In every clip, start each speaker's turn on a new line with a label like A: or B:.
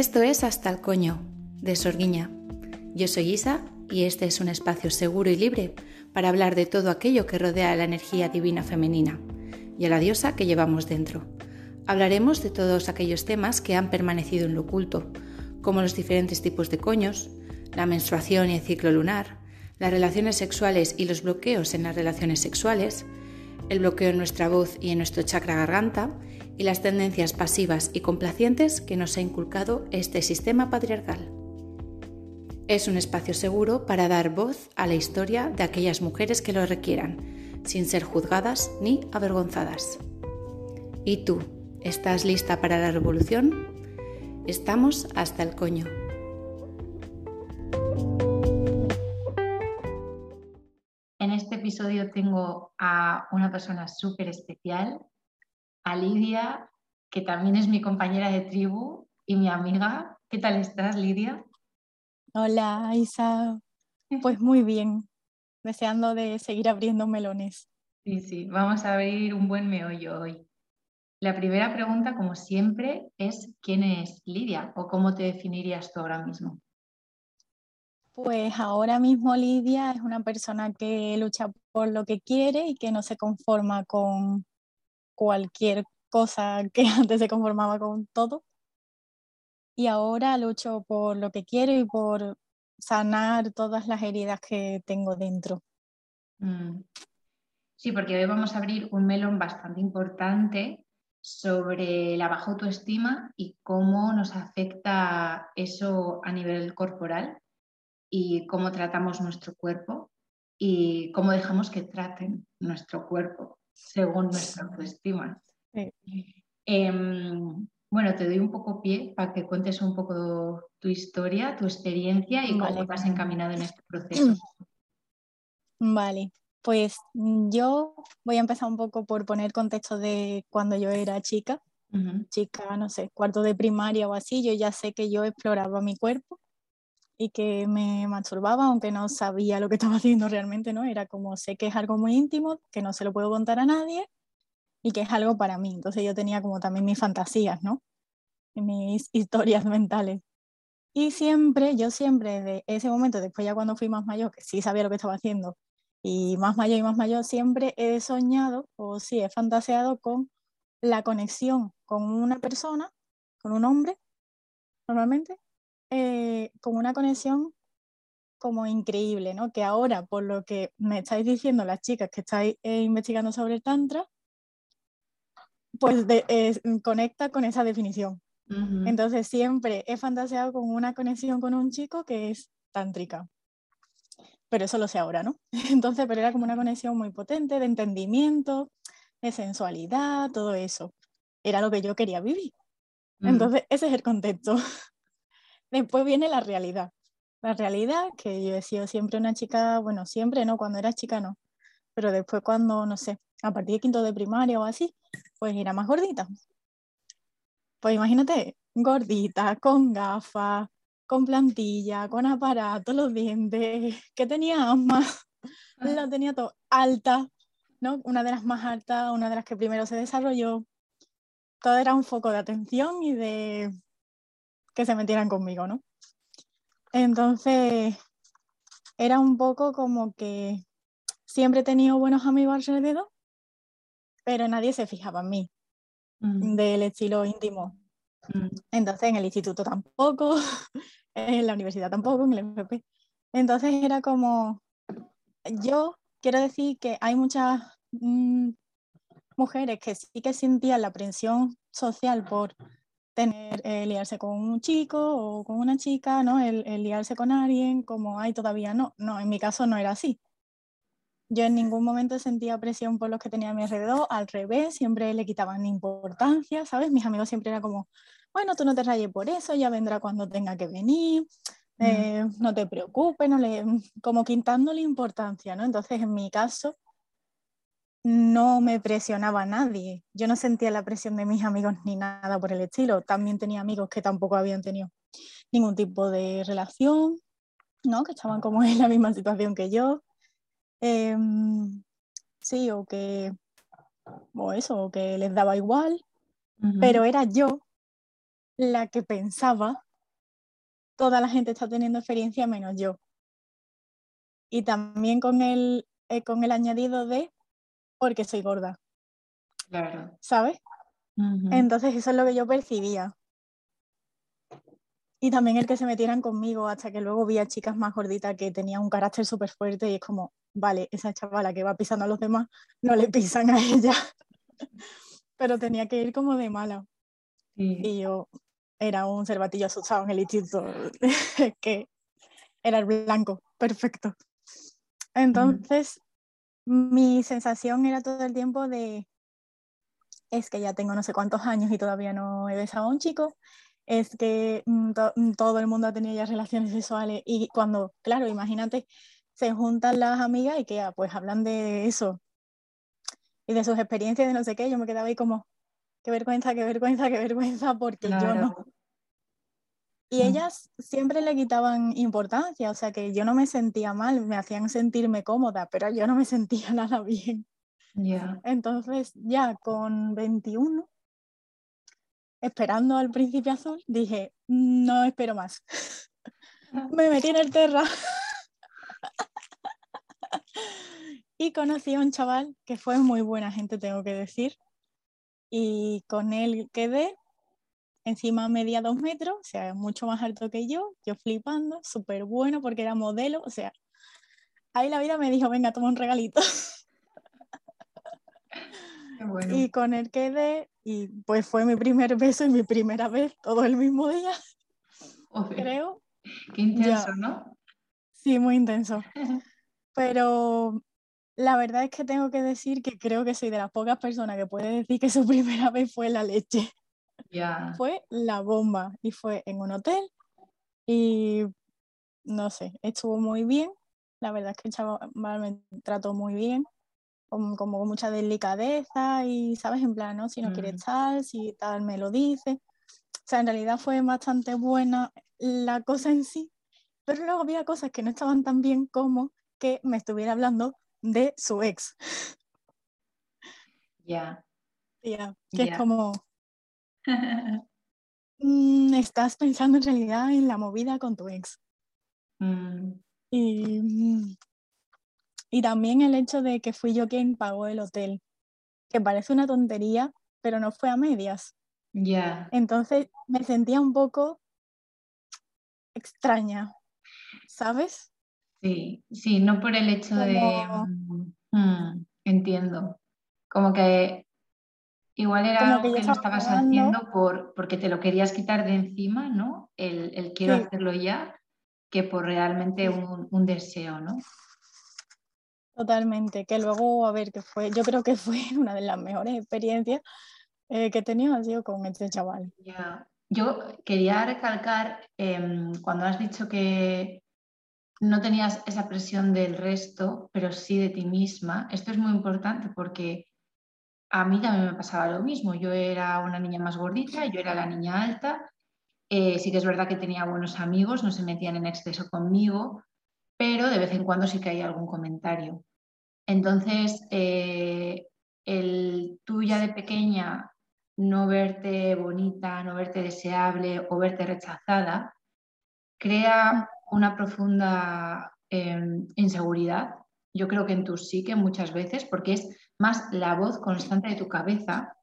A: Esto es Hasta el Coño, de Sorguiña. Yo soy Isa y este es un espacio seguro y libre para hablar de todo aquello que rodea a la energía divina femenina y a la diosa que llevamos dentro. Hablaremos de todos aquellos temas que han permanecido en lo oculto, como los diferentes tipos de coños, la menstruación y el ciclo lunar, las relaciones sexuales y los bloqueos en las relaciones sexuales, el bloqueo en nuestra voz y en nuestro chakra garganta y las tendencias pasivas y complacientes que nos ha inculcado este sistema patriarcal. Es un espacio seguro para dar voz a la historia de aquellas mujeres que lo requieran, sin ser juzgadas ni avergonzadas. ¿Y tú? ¿Estás lista para la revolución? Estamos hasta el coño.
B: En este episodio tengo a una persona súper especial, a Lidia, que también es mi compañera de tribu y mi amiga. ¿Qué tal estás, Lidia?
C: Hola, Isa. Pues muy bien, deseando de seguir abriendo melones.
B: Sí, sí, vamos a abrir un buen meollo hoy. La primera pregunta, como siempre, es ¿quién es Lidia o cómo te definirías tú ahora mismo?
C: Pues ahora mismo Lidia es una persona que lucha por lo que quiere y que no se conforma con cualquier cosa que antes se conformaba con todo. Y ahora lucho por lo que quiero y por sanar todas las heridas que tengo dentro.
B: Mm. Sí, porque hoy vamos a abrir un melón bastante importante sobre la baja autoestima y cómo nos afecta eso a nivel corporal y cómo tratamos nuestro cuerpo y cómo dejamos que traten nuestro cuerpo según nuestra autoestima. Em, bueno, te doy un poco pie para que cuentes un poco tu historia, tu experiencia y cómo te has encaminado en este proceso.
C: Vale, pues yo voy a empezar un poco por poner contexto de cuando yo era chica, chica, no sé, cuarto de primaria o así, yo ya sé que yo exploraba mi cuerpo y que me masturbaba, aunque no sabía lo que estaba haciendo realmente, ¿no? Era como sé que es algo muy íntimo, que no se lo puedo contar a nadie y que es algo para mí. Entonces yo tenía como también mis fantasías, ¿no? mis historias mentales. Y siempre, yo siempre de ese momento, después ya cuando fui más mayor, que sí sabía lo que estaba haciendo, y más mayor y más mayor, siempre he soñado o sí he fantaseado con la conexión con una persona, con un hombre, normalmente, eh, con una conexión como increíble, ¿no? Que ahora, por lo que me estáis diciendo las chicas que estáis eh, investigando sobre el Tantra, pues conecta con esa definición. Entonces siempre he fantaseado con una conexión con un chico que es tántrica. Pero eso lo sé ahora, ¿no? Entonces, pero era como una conexión muy potente de entendimiento, de sensualidad, todo eso. Era lo que yo quería vivir. Entonces, ese es el contexto. Después viene la realidad. La realidad, que yo he sido siempre una chica, bueno, siempre no, cuando era chica no, pero después cuando, no sé, a partir de quinto de primaria o así, pues era más gordita. Pues imagínate, gordita, con gafas, con plantilla, con aparato, los dientes, que tenía asma, lo tenía todo alta, ¿no? Una de las más altas, una de las que primero se desarrolló. Todo era un foco de atención y de que se metieran conmigo, ¿no? Entonces, era un poco como que siempre he tenido buenos amigos alrededor, pero nadie se fijaba en mí, mm. del estilo íntimo. Mm. Entonces, en el instituto tampoco, en la universidad tampoco, en el FP. Entonces, era como, yo quiero decir que hay muchas mm, mujeres que sí que sentían la presión social por tener, eh, liarse con un chico o con una chica, ¿no? El, liarse con alguien, como, hay todavía no. No, en mi caso no era así. Yo en ningún momento sentía presión por los que tenía a mi alrededor, al revés, siempre le quitaban importancia, ¿sabes? Mis amigos siempre eran como, bueno, tú no te rayes por eso, ya vendrá cuando tenga que venir, eh, no te preocupes, no le, como quitándole importancia, ¿no? Entonces, en mi caso, no me presionaba a nadie. Yo no sentía la presión de mis amigos ni nada por el estilo. También tenía amigos que tampoco habían tenido ningún tipo de relación, ¿no? Que estaban como en la misma situación que yo. Em, sí, o que, o eso, que les daba igual. Pero era yo la que pensaba toda la gente está teniendo experiencia menos yo. Y también con el, eh, con el añadido de porque soy gorda.
B: Claro.
C: ¿Sabes? Entonces eso es lo que yo percibía. Y también el que se metieran conmigo hasta que luego vi a chicas más gorditas que tenían un carácter súper fuerte y es como, vale, esa chavala que va pisando a los demás, no le pisan a ella. Pero tenía que ir como de mala. Y yo era un cervatillo asustado en el instituto, que era el blanco, perfecto. Entonces, mi sensación era todo el tiempo de, es que ya tengo no sé cuántos años y todavía no he besado a un chico, es que mm, mm, todo el mundo ha tenido ya relaciones sexuales y cuando, claro, imagínate, se juntan las amigas y que ah, pues hablan de eso y de sus experiencias de no sé qué, yo me quedaba ahí como, qué vergüenza, qué vergüenza, qué vergüenza, porque yo no. Y mm. ellas siempre le quitaban importancia, o sea que yo no me sentía mal, me hacían sentirme cómoda, pero yo no me sentía nada bien. Entonces ya con 21 esperando al príncipe azul, dije, no espero más. Me metí en el Terra. y conocí a un chaval que fue muy buena gente, tengo que decir. Y con él quedé. Encima media dos metros, o sea, mucho más alto que yo. Yo flipando, súper bueno porque era modelo. O sea, ahí la vida me dijo, venga, toma un regalito. Y con él quedé y pues fue mi primer beso y mi primera vez todo el mismo día. Creo.
B: Qué intenso, ¿no?
C: Sí, muy intenso. Pero la verdad es que tengo que decir que creo que soy de las pocas personas que puede decir que su primera vez fue la leche.
B: Ya.
C: Fue la bomba y fue en un hotel y no sé, estuvo muy bien. La verdad es que el chaval me trató muy bien como, con mucha delicadeza y, ¿sabes? En plan, ¿no? Si no quiere tal, si tal, me lo dice. O sea, en realidad fue bastante buena la cosa en sí, pero luego había cosas que no estaban tan bien como que me estuviera hablando de su ex.
B: Ya.
C: Ya, que es como... Mm, estás pensando en realidad en la movida con tu ex.
B: Mm.
C: Y mm, y también el hecho de que fui yo quien pagó el hotel, que parece una tontería, pero no fue a medias.
B: Ya.
C: Entonces me sentía un poco extraña, ¿sabes?
B: Sí, sí, no por el hecho de... Mm, entiendo. Como que igual era algo que, lo estabas haciendo por, porque te lo querías quitar de encima, ¿no? El, quiero hacerlo ya, que por realmente un, un deseo, ¿no?
C: Totalmente, que luego, a ver, que fue, yo creo que fue una de las mejores experiencias eh, que he tenido, ha sido con este chaval.
B: Yo quería recalcar, em, cuando has dicho que no tenías esa presión del resto, pero sí de ti misma, esto es muy importante porque a mí también me pasaba lo mismo. Yo era una niña más gordita, yo era la niña alta. Eh, sí que es verdad que tenía buenos amigos, no se metían en exceso conmigo, pero de vez en cuando sí que hay algún comentario. Entonces, eh, el tú ya de pequeña no verte bonita, no verte deseable o verte rechazada, crea una profunda em, inseguridad. Yo creo que en tu psique muchas veces, porque es más la voz constante de tu cabeza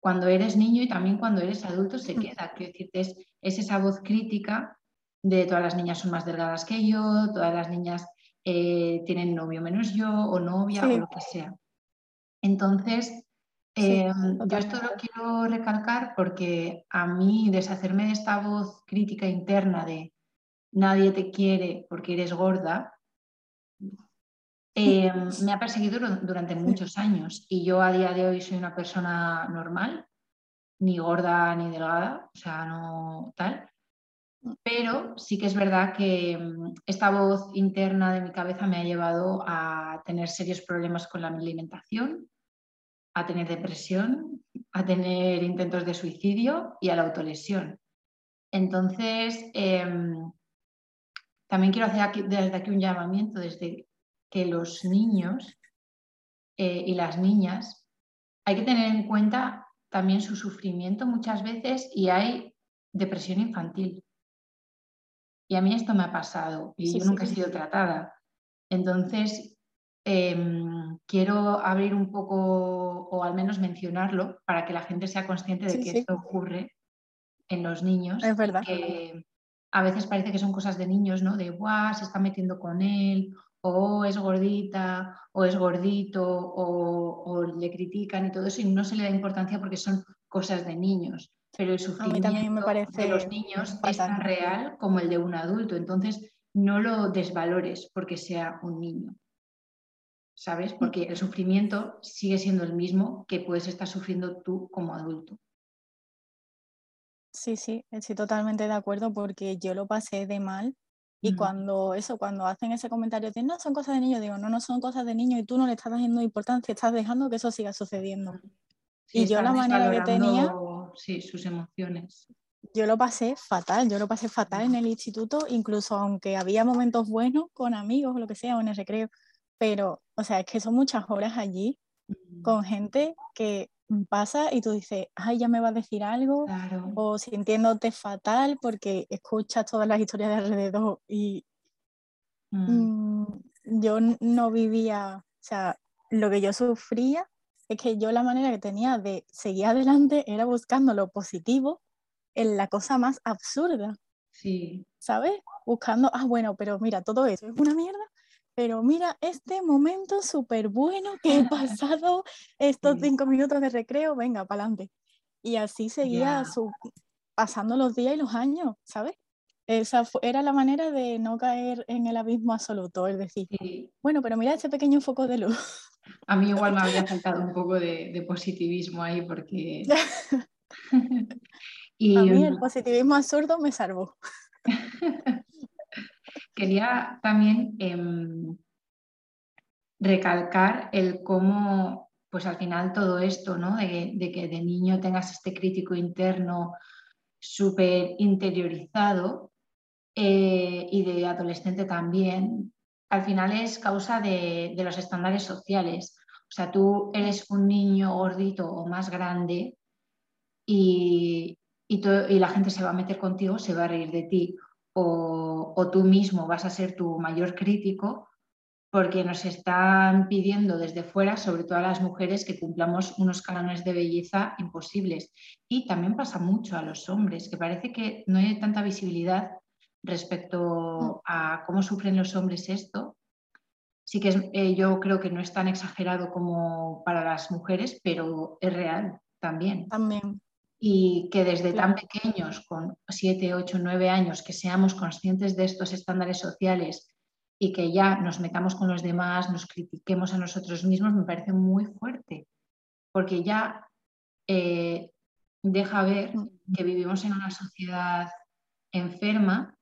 B: cuando eres niño y también cuando eres adulto se mm. queda. Quiero decirte, es, es esa voz crítica de todas las niñas son más delgadas que yo, todas las niñas eh, tienen novio menos yo o novia o lo que sea. Entonces, em, yo esto lo quiero recalcar porque a mí deshacerme de esta voz crítica interna de nadie te quiere porque eres gorda, em, me ha perseguido durante muchos años y yo a día de hoy soy una persona normal, ni gorda ni delgada, o sea, no tal. Pero sí que es verdad que mm, esta voz interna de mi cabeza me ha llevado a tener serios problemas con la alimentación, a tener depresión, a tener intentos de suicidio y a la autolesión. Entonces, em, también quiero hacer desde aquí un llamamiento, desde que los niños eh, y las niñas hay que tener en cuenta también su sufrimiento muchas veces y hay depresión infantil Y a mí esto me ha pasado y yo nunca he sido tratada. Entonces, em, quiero abrir un poco o al menos mencionarlo para que la gente sea consciente de que esto ocurre en los niños.
C: Es verdad.
B: Que a veces parece que son cosas de niños, ¿no? De, guau, se está metiendo con él, o es gordita, o es gordito, o, le critican y todo eso, y no se le da importancia porque son cosas de niños. Pero el sufrimiento de los niños es tan real como el de un adulto. Entonces, no lo desvalores porque sea un niño. ¿Sabes? Mm. Porque el sufrimiento sigue siendo el mismo que puedes estar sufriendo tú como adulto.
C: Sí, sí, estoy totalmente de acuerdo porque yo lo pasé de mal y cuando eso, cuando hacen ese comentario de no, son cosas de niños, digo, no, no son cosas de niños y tú no le estás dando importancia, estás dejando que eso siga sucediendo. y yo la manera que tenía...
B: Sí, sus emociones.
C: Yo lo pasé fatal, yo lo pasé fatal en el instituto, incluso aunque había momentos buenos con amigos o lo que sea, o en el recreo, pero, o sea, es que son muchas horas allí con gente que pasa y tú dices, ay, ya me va a decir algo, o sintiéndote fatal porque escuchas todas las historias de alrededor y mm. Mm, yo no vivía, o sea, lo que yo sufría es que yo la manera que tenía de seguir adelante era buscando lo positivo en la cosa más absurda.
B: Sí.
C: ¿Sabes? Buscando, ah, bueno, pero mira, todo eso es una mierda, pero mira este momento súper bueno que he pasado estos cinco minutos de recreo, venga, para adelante. Y así seguía pasando los días y los años, ¿sabes? Esa era la manera de no caer en el abismo absoluto, es decir, bueno, pero mira ese pequeño foco de luz.
B: A mí igual me habría faltado un poco de, positivismo ahí porque...
C: y... A mí el positivismo absurdo me salvó.
B: Quería también em, recalcar el cómo, pues al final todo esto, ¿no? De, que de niño tengas este crítico interno súper interiorizado eh, y de adolescente también, al final es causa de, los estándares sociales. O sea, tú eres un niño gordito o más grande y, y, la gente se va a meter contigo, se va a reír de ti o, tú mismo vas a ser tu mayor crítico porque nos están pidiendo desde fuera, sobre todo a las mujeres, que cumplamos unos cánones de belleza imposibles. Y también pasa mucho a los hombres, que parece que no hay tanta visibilidad respecto a cómo sufren los hombres esto. Sí que eh, yo creo que no es tan exagerado como para las mujeres, pero es real también.
C: También
B: y que desde tan pequeños, con 7, 8, 9 años, que seamos conscientes de estos estándares sociales y que ya nos metamos con los demás, nos critiquemos a nosotros mismos, me parece muy fuerte, porque ya eh, deja ver que vivimos en una sociedad enferma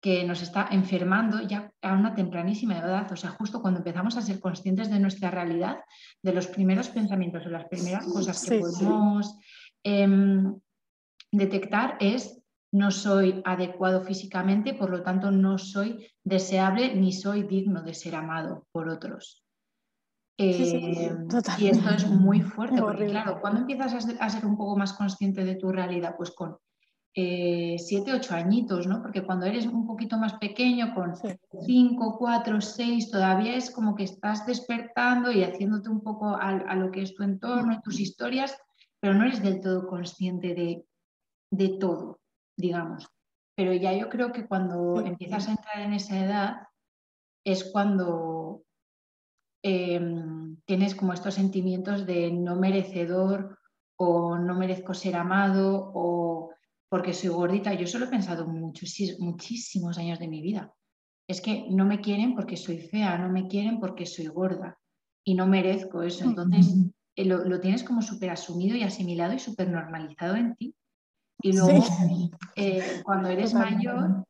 B: que nos está enfermando ya a una tempranísima edad, o sea, justo cuando empezamos a ser conscientes de nuestra realidad, de los primeros pensamientos, de las primeras cosas que podemos Em, detectar es no soy adecuado físicamente, por lo tanto no soy deseable ni soy digno de ser amado por otros. Em, y esto es muy fuerte, porque claro, cuando empiezas a ser, un poco más consciente de tu realidad? Pues con eh, siete, ocho añitos, ¿no? Porque cuando eres un poquito más pequeño, con cinco, cuatro, seis, todavía es como que estás despertando y haciéndote un poco a, a lo que es tu entorno y tus historias pero no eres del todo consciente de, todo, digamos. Pero ya yo creo que cuando empiezas a entrar en esa edad es cuando em, tienes como estos sentimientos de no merecedor o no merezco ser amado o porque soy gordita. Yo solo he pensado muchos, muchísimos años de mi vida. Es que no me quieren porque soy fea, no me quieren porque soy gorda y no merezco eso. Entonces, eh, lo, tienes como súper asumido y asimilado y súper normalizado en ti. Y luego, eh, cuando eres mayor,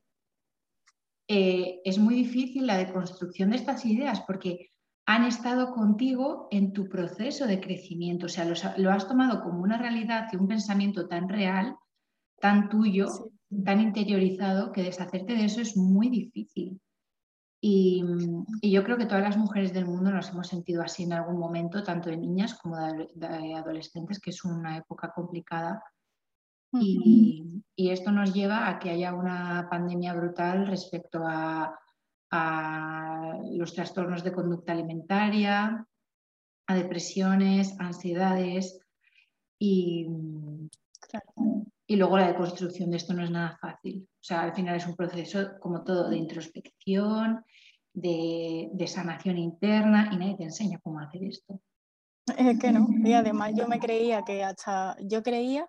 B: eh, es muy difícil la deconstrucción de estas ideas porque han estado contigo en tu proceso de crecimiento. O sea, lo, has tomado como una realidad y un pensamiento tan real, tan tuyo, tan interiorizado, que deshacerte de eso es muy difícil. Y, yo creo que todas las mujeres del mundo nos hemos sentido así en algún momento, tanto de niñas como de, adolescentes, que es una época complicada. Y, esto nos lleva a que haya una pandemia brutal respecto a, los trastornos de conducta alimentaria, a depresiones, ansiedades. Y, y luego la deconstrucción de esto no es nada fácil. O sea, al final es un proceso como todo de introspección, de, de sanación interna y nadie te enseña cómo hacer esto.
C: Es que no, y además yo me creía que hasta, yo creía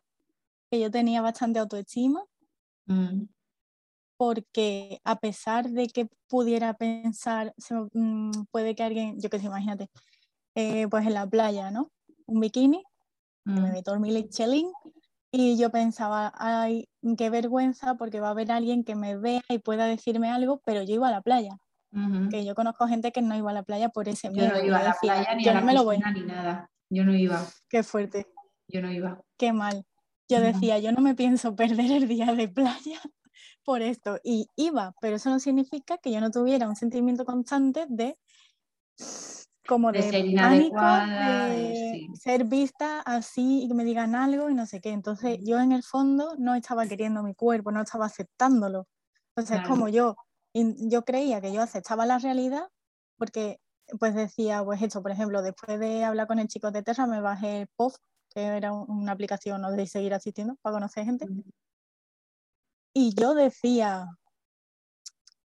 C: que yo tenía bastante autoestima, mm. porque a pesar de que pudiera pensar, mm, puede que alguien, yo que sé, imagínate, eh, pues en la playa, ¿no? Un bikini, que me mm. meto el chilling, y yo pensaba, ay, qué vergüenza, porque va a haber alguien que me vea y pueda decirme algo, pero yo iba a la playa. Que yo conozco gente que no iba a la playa por ese
B: miedo. Yo no iba a la playa ni a la piscina ni nada. Yo no iba.
C: Qué fuerte.
B: Yo no iba.
C: Qué mal. Yo decía, yo no me pienso perder el día de playa por esto. Y iba, pero eso no significa que yo no tuviera un sentimiento constante de como de, ser pánico, de ser vista así y que me digan algo y no sé qué. Entonces yo en el fondo no estaba queriendo mi cuerpo, no estaba aceptándolo. Entonces es como yo, yo creía que yo aceptaba la realidad porque pues decía, pues esto, por ejemplo, después de hablar con el chico de Terra me bajé POF, que era una aplicación ¿no? de seguir asistiendo para conocer gente. Y yo decía,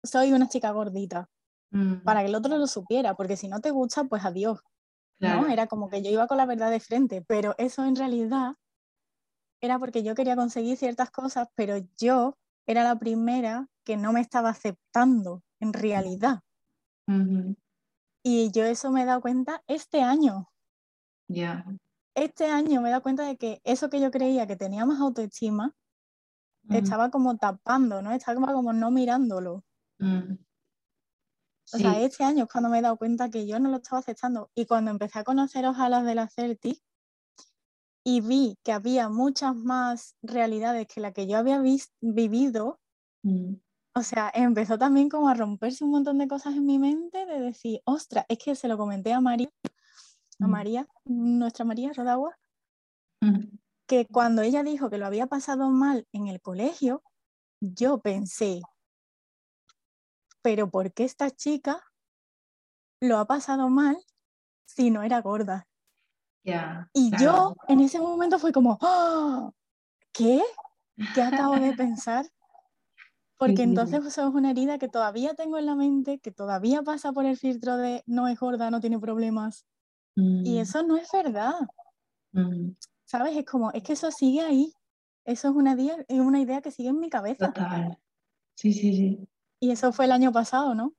C: soy una chica gordita, para que el otro lo supiera, porque si no te gusta, pues adiós. ¿no? Era como que yo iba con la verdad de frente, pero eso en realidad era porque yo quería conseguir ciertas cosas, pero yo era la primera que no me estaba aceptando en realidad. Y yo eso me he dado cuenta este año.
B: Ya
C: este año me he dado cuenta de que eso que yo creía que tenía más autoestima, estaba como tapando, ¿no? Estaba como no mirándolo. O sea, este año es cuando me he dado cuenta que yo no lo estaba aceptando. Y cuando empecé a conocer ojalá de la Certi y vi que había muchas más realidades que la que yo había vivido, o sea, empezó también como a romperse un montón de cosas en mi mente de decir, ostras, es que se lo comenté a María a María, nuestra María Rodagua, que cuando ella dijo que lo había pasado mal en el colegio, yo pensé, pero ¿por qué esta chica lo ha pasado mal si no era gorda? y yo en ese momento fue como, ¡Ah! ¿qué? ¿Qué acabo de pensar? Porque entonces eso es una herida que todavía tengo en la mente, que todavía pasa por el filtro de no es gorda, no tiene problemas. Y mm. eso no es verdad. Mm. ¿Sabes? Es como, es que eso sigue ahí. Eso es una, idea, es una idea que sigue en mi cabeza.
B: Total. Sí, sí, sí.
C: Y eso fue el año pasado, ¿no?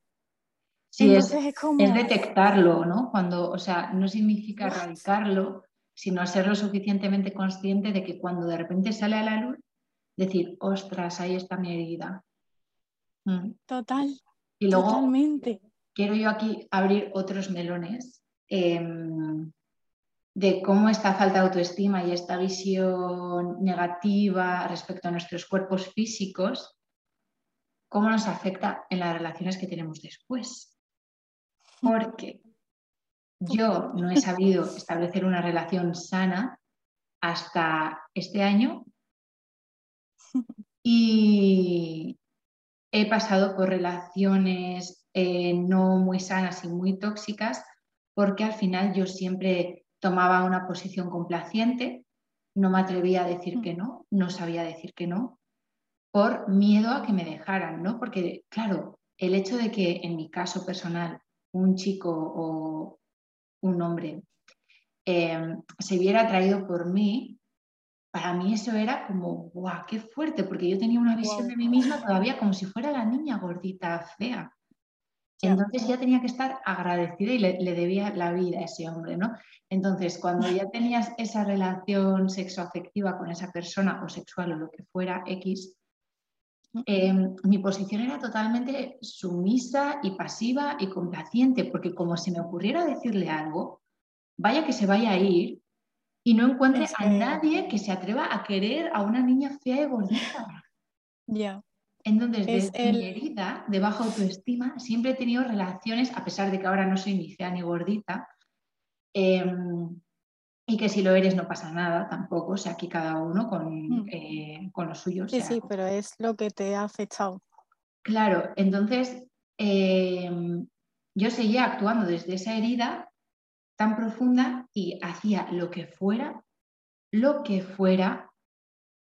B: Sí, Entonces es, como... es detectarlo, ¿no? Cuando, o sea, no significa erradicarlo, sino ser lo suficientemente consciente de que cuando de repente sale a la luz, decir, ostras, ahí está mi herida.
C: Mm. Total.
B: Y luego totalmente. quiero yo aquí abrir otros melones Em, de cómo esta falta de autoestima y esta visión negativa respecto a nuestros cuerpos físicos, cómo nos afecta en las relaciones que tenemos después. Porque yo no he sabido establecer una relación sana hasta este año y he pasado por relaciones eh, no muy sanas y muy tóxicas porque al final yo siempre tomaba una posición complaciente, no me atrevía a decir que no, no sabía decir que no, por miedo a que me dejaran, ¿no? Porque, claro, el hecho de que en mi caso personal un chico o un hombre em, se viera atraído por mí, para mí eso era como, ¡guau, qué fuerte! Porque yo tenía una visión de mí misma todavía como si fuera la niña gordita, fea. Entonces ya tenía que estar agradecida y le, debía la vida a ese hombre, ¿no? Entonces, cuando ya tenías esa relación sexoafectiva con esa persona o sexual o lo que fuera X, em, mi posición era totalmente sumisa y pasiva y complaciente, porque como si me ocurriera decirle algo, vaya que se vaya a ir y no encuentre a nadie que se atreva a querer a una niña fea y gordita.
C: Ya.
B: Entonces, desde mi herida de baja autoestima, siempre he tenido relaciones, a pesar de que ahora no soy ni fea ni gordita, em, y que si lo eres no pasa nada tampoco, o sea, aquí cada uno con, mm. eh, con lo suyo.
C: Sí, sí, pero es lo que te ha afectado.
B: Claro, entonces em, yo seguía actuando desde esa herida tan profunda y hacía lo que fuera, lo que fuera,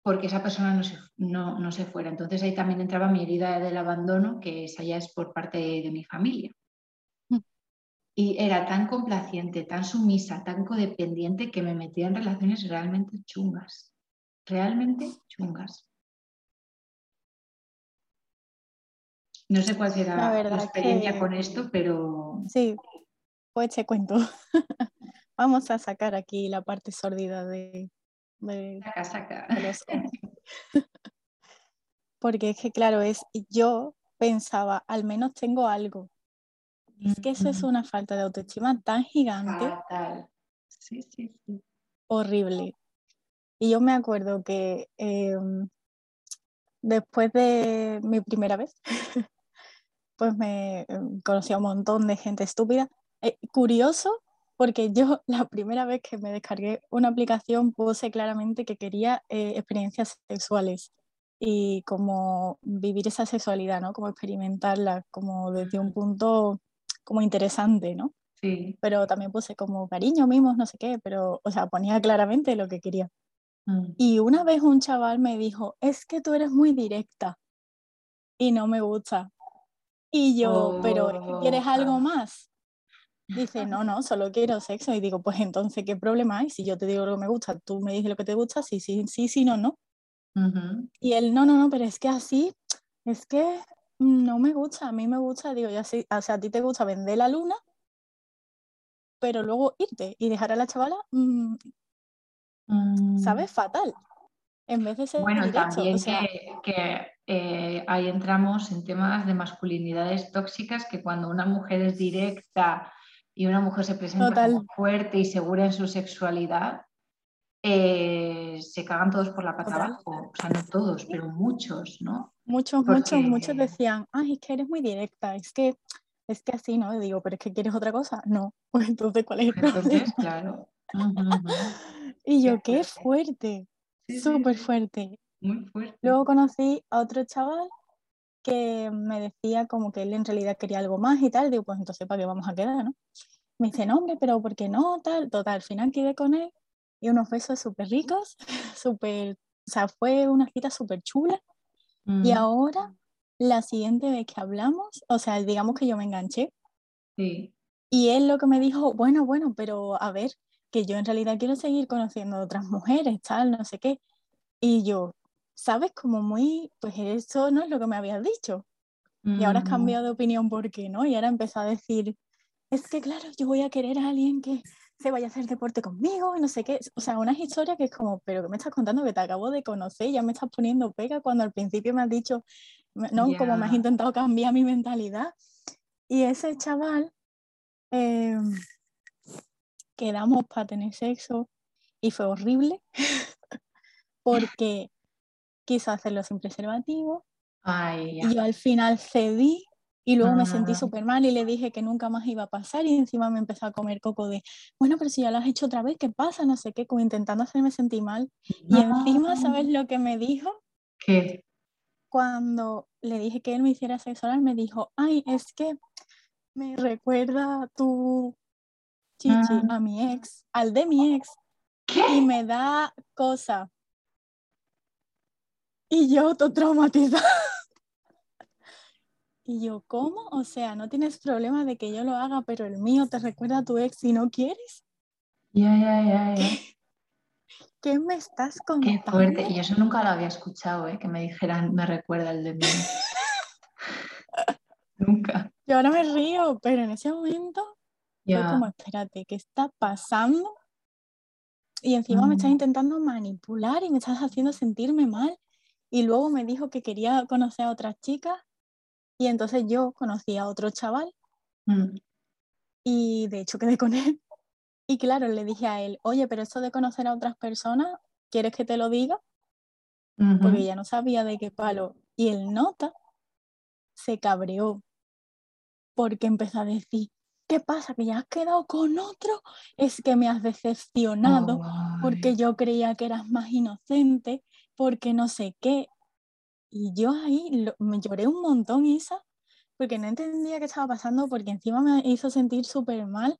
B: porque esa persona no se, no, no se fuera. Entonces ahí también entraba mi herida del abandono, que esa ya es por parte de mi familia. Y era tan complaciente, tan sumisa, tan codependiente que me metía en relaciones realmente chungas. Realmente chungas. No sé cuál será la, experiencia con esto, pero...
C: Sí, pues te cuento. Vamos a sacar aquí la parte sórdida de,
B: saca, saca.
C: Porque es que, claro, es yo pensaba, al menos tengo algo, es que eso es una falta de autoestima tan gigante.
B: Sí, sí, sí.
C: Horrible. Y yo me acuerdo que em, después de mi primera vez, pues me em, conocí a un montón de gente estúpida. Eh, curioso, porque yo la primera vez que me descargué una aplicación puse claramente que quería eh, experiencias sexuales y como vivir esa sexualidad, ¿no? Como experimentarla, como desde un punto como interesante, ¿no?
B: Sí.
C: Pero también puse como cariño, mimos, no sé qué, pero, o sea, ponía claramente lo que quería. Mm. Y una vez un chaval me dijo, es que tú eres muy directa y no me gusta. Y yo, pero ¿quieres algo más? Dice, no, no, solo quiero sexo. Y digo, pues entonces, ¿qué problema hay? Si yo te digo lo que me gusta, tú me dices lo que te gusta, sí, sí, sí, sí, no, no. Y él, no, no, no, pero es que así, es que no me gusta, a mí me gusta, digo, ya sí, o sea, a ti te gusta vender la luna, pero luego irte y dejar a la chavala, mm, mm. ¿sabes? Fatal. En vez de ser
B: bueno, también que, eh, ahí entramos en temas de masculinidades tóxicas que cuando una mujer es directa y una mujer se presenta como fuerte y segura en su sexualidad, eh, se cagan todos por la pata abajo. O sea, no todos, pero muchos, ¿no?
C: Muchos, muchos, muchos decían, ay, es que eres muy directa, es que, es que así, ¿no? digo, pero es que quieres otra cosa. No, pues entonces, ¿cuál es el
B: entonces, claro.
C: y yo, qué fuerte, súper fuerte.
B: Muy fuerte.
C: Luego conocí a otro chaval que me decía como que él en realidad quería algo más y tal. Digo, pues entonces, ¿para qué vamos a quedar, no? Me dice, no, hombre, pero ¿por qué no? Tal, total, al final quedé con él y unos besos súper ricos, súper, o sea, fue una cita súper chula. Y mm. ahora, la siguiente vez que hablamos, o sea, digamos que yo me enganché.
B: Sí.
C: Y él lo que me dijo, bueno, bueno, pero a ver, que yo en realidad quiero seguir conociendo otras mujeres, tal, no sé qué. Y yo, ¿sabes? Como muy, pues eso no es lo que me habías dicho. Y ahora has cambiado de opinión, ¿por qué no? Y ahora empezó a decir, es que claro, yo voy a querer a alguien que se vaya a hacer deporte conmigo y no sé qué. O sea, unas historias que es como, pero que me estás contando que te acabo de conocer, ya me estás poniendo pega cuando al principio me has dicho, ¿no? Como me has intentado cambiar mi mentalidad. Y ese chaval, eh, quedamos para tener sexo y fue horrible porque quiso hacerlo sin preservativo.
B: Ay,
C: y yo al final cedí y luego me sentí súper mal y le dije que nunca más iba a pasar y encima me empezó a comer coco de, bueno, pero si ya lo has hecho otra vez, ¿qué pasa? No sé qué, como intentando hacerme sentir mal. Y encima, ¿sabes lo que me dijo?
B: ¿Qué?
C: Cuando le dije que él me hiciera sexo oral, me dijo, ay, es que me recuerda tu chichi ah. a mi ex, al de mi ex.
B: ¿Qué?
C: Y me da cosa. Y yo, todo traumatizada. Y yo, ¿cómo? O sea, no tienes problema de que yo lo haga, pero el mío te recuerda a tu ex y no quieres.
B: Ya, ya, ya, ya.
C: ¿Qué me estás contando?
B: Qué fuerte. Y eso nunca lo había escuchado, ¿eh? que me dijeran, me recuerda el de mí. nunca.
C: Yo ahora me río, pero en ese momento fue como, espérate, ¿qué está pasando? Y encima me estás mm. intentando manipular y me estás haciendo sentirme mal. Y luego me dijo que quería conocer a otras chicas y entonces yo conocí a otro chaval mm. y de hecho quedé con él. Y claro, le dije a él, oye, pero esto de conocer a otras personas, ¿quieres que te lo diga? Porque ya no sabía de qué palo. Y el nota se cabreó porque empezó a decir, ¿qué pasa? ¿Que ya has quedado con otro? Es que me has decepcionado porque yo creía que eras más inocente, porque no sé qué. Y yo ahí me lloré un montón, Isa, porque no entendía qué estaba pasando, porque encima me hizo sentir súper mal.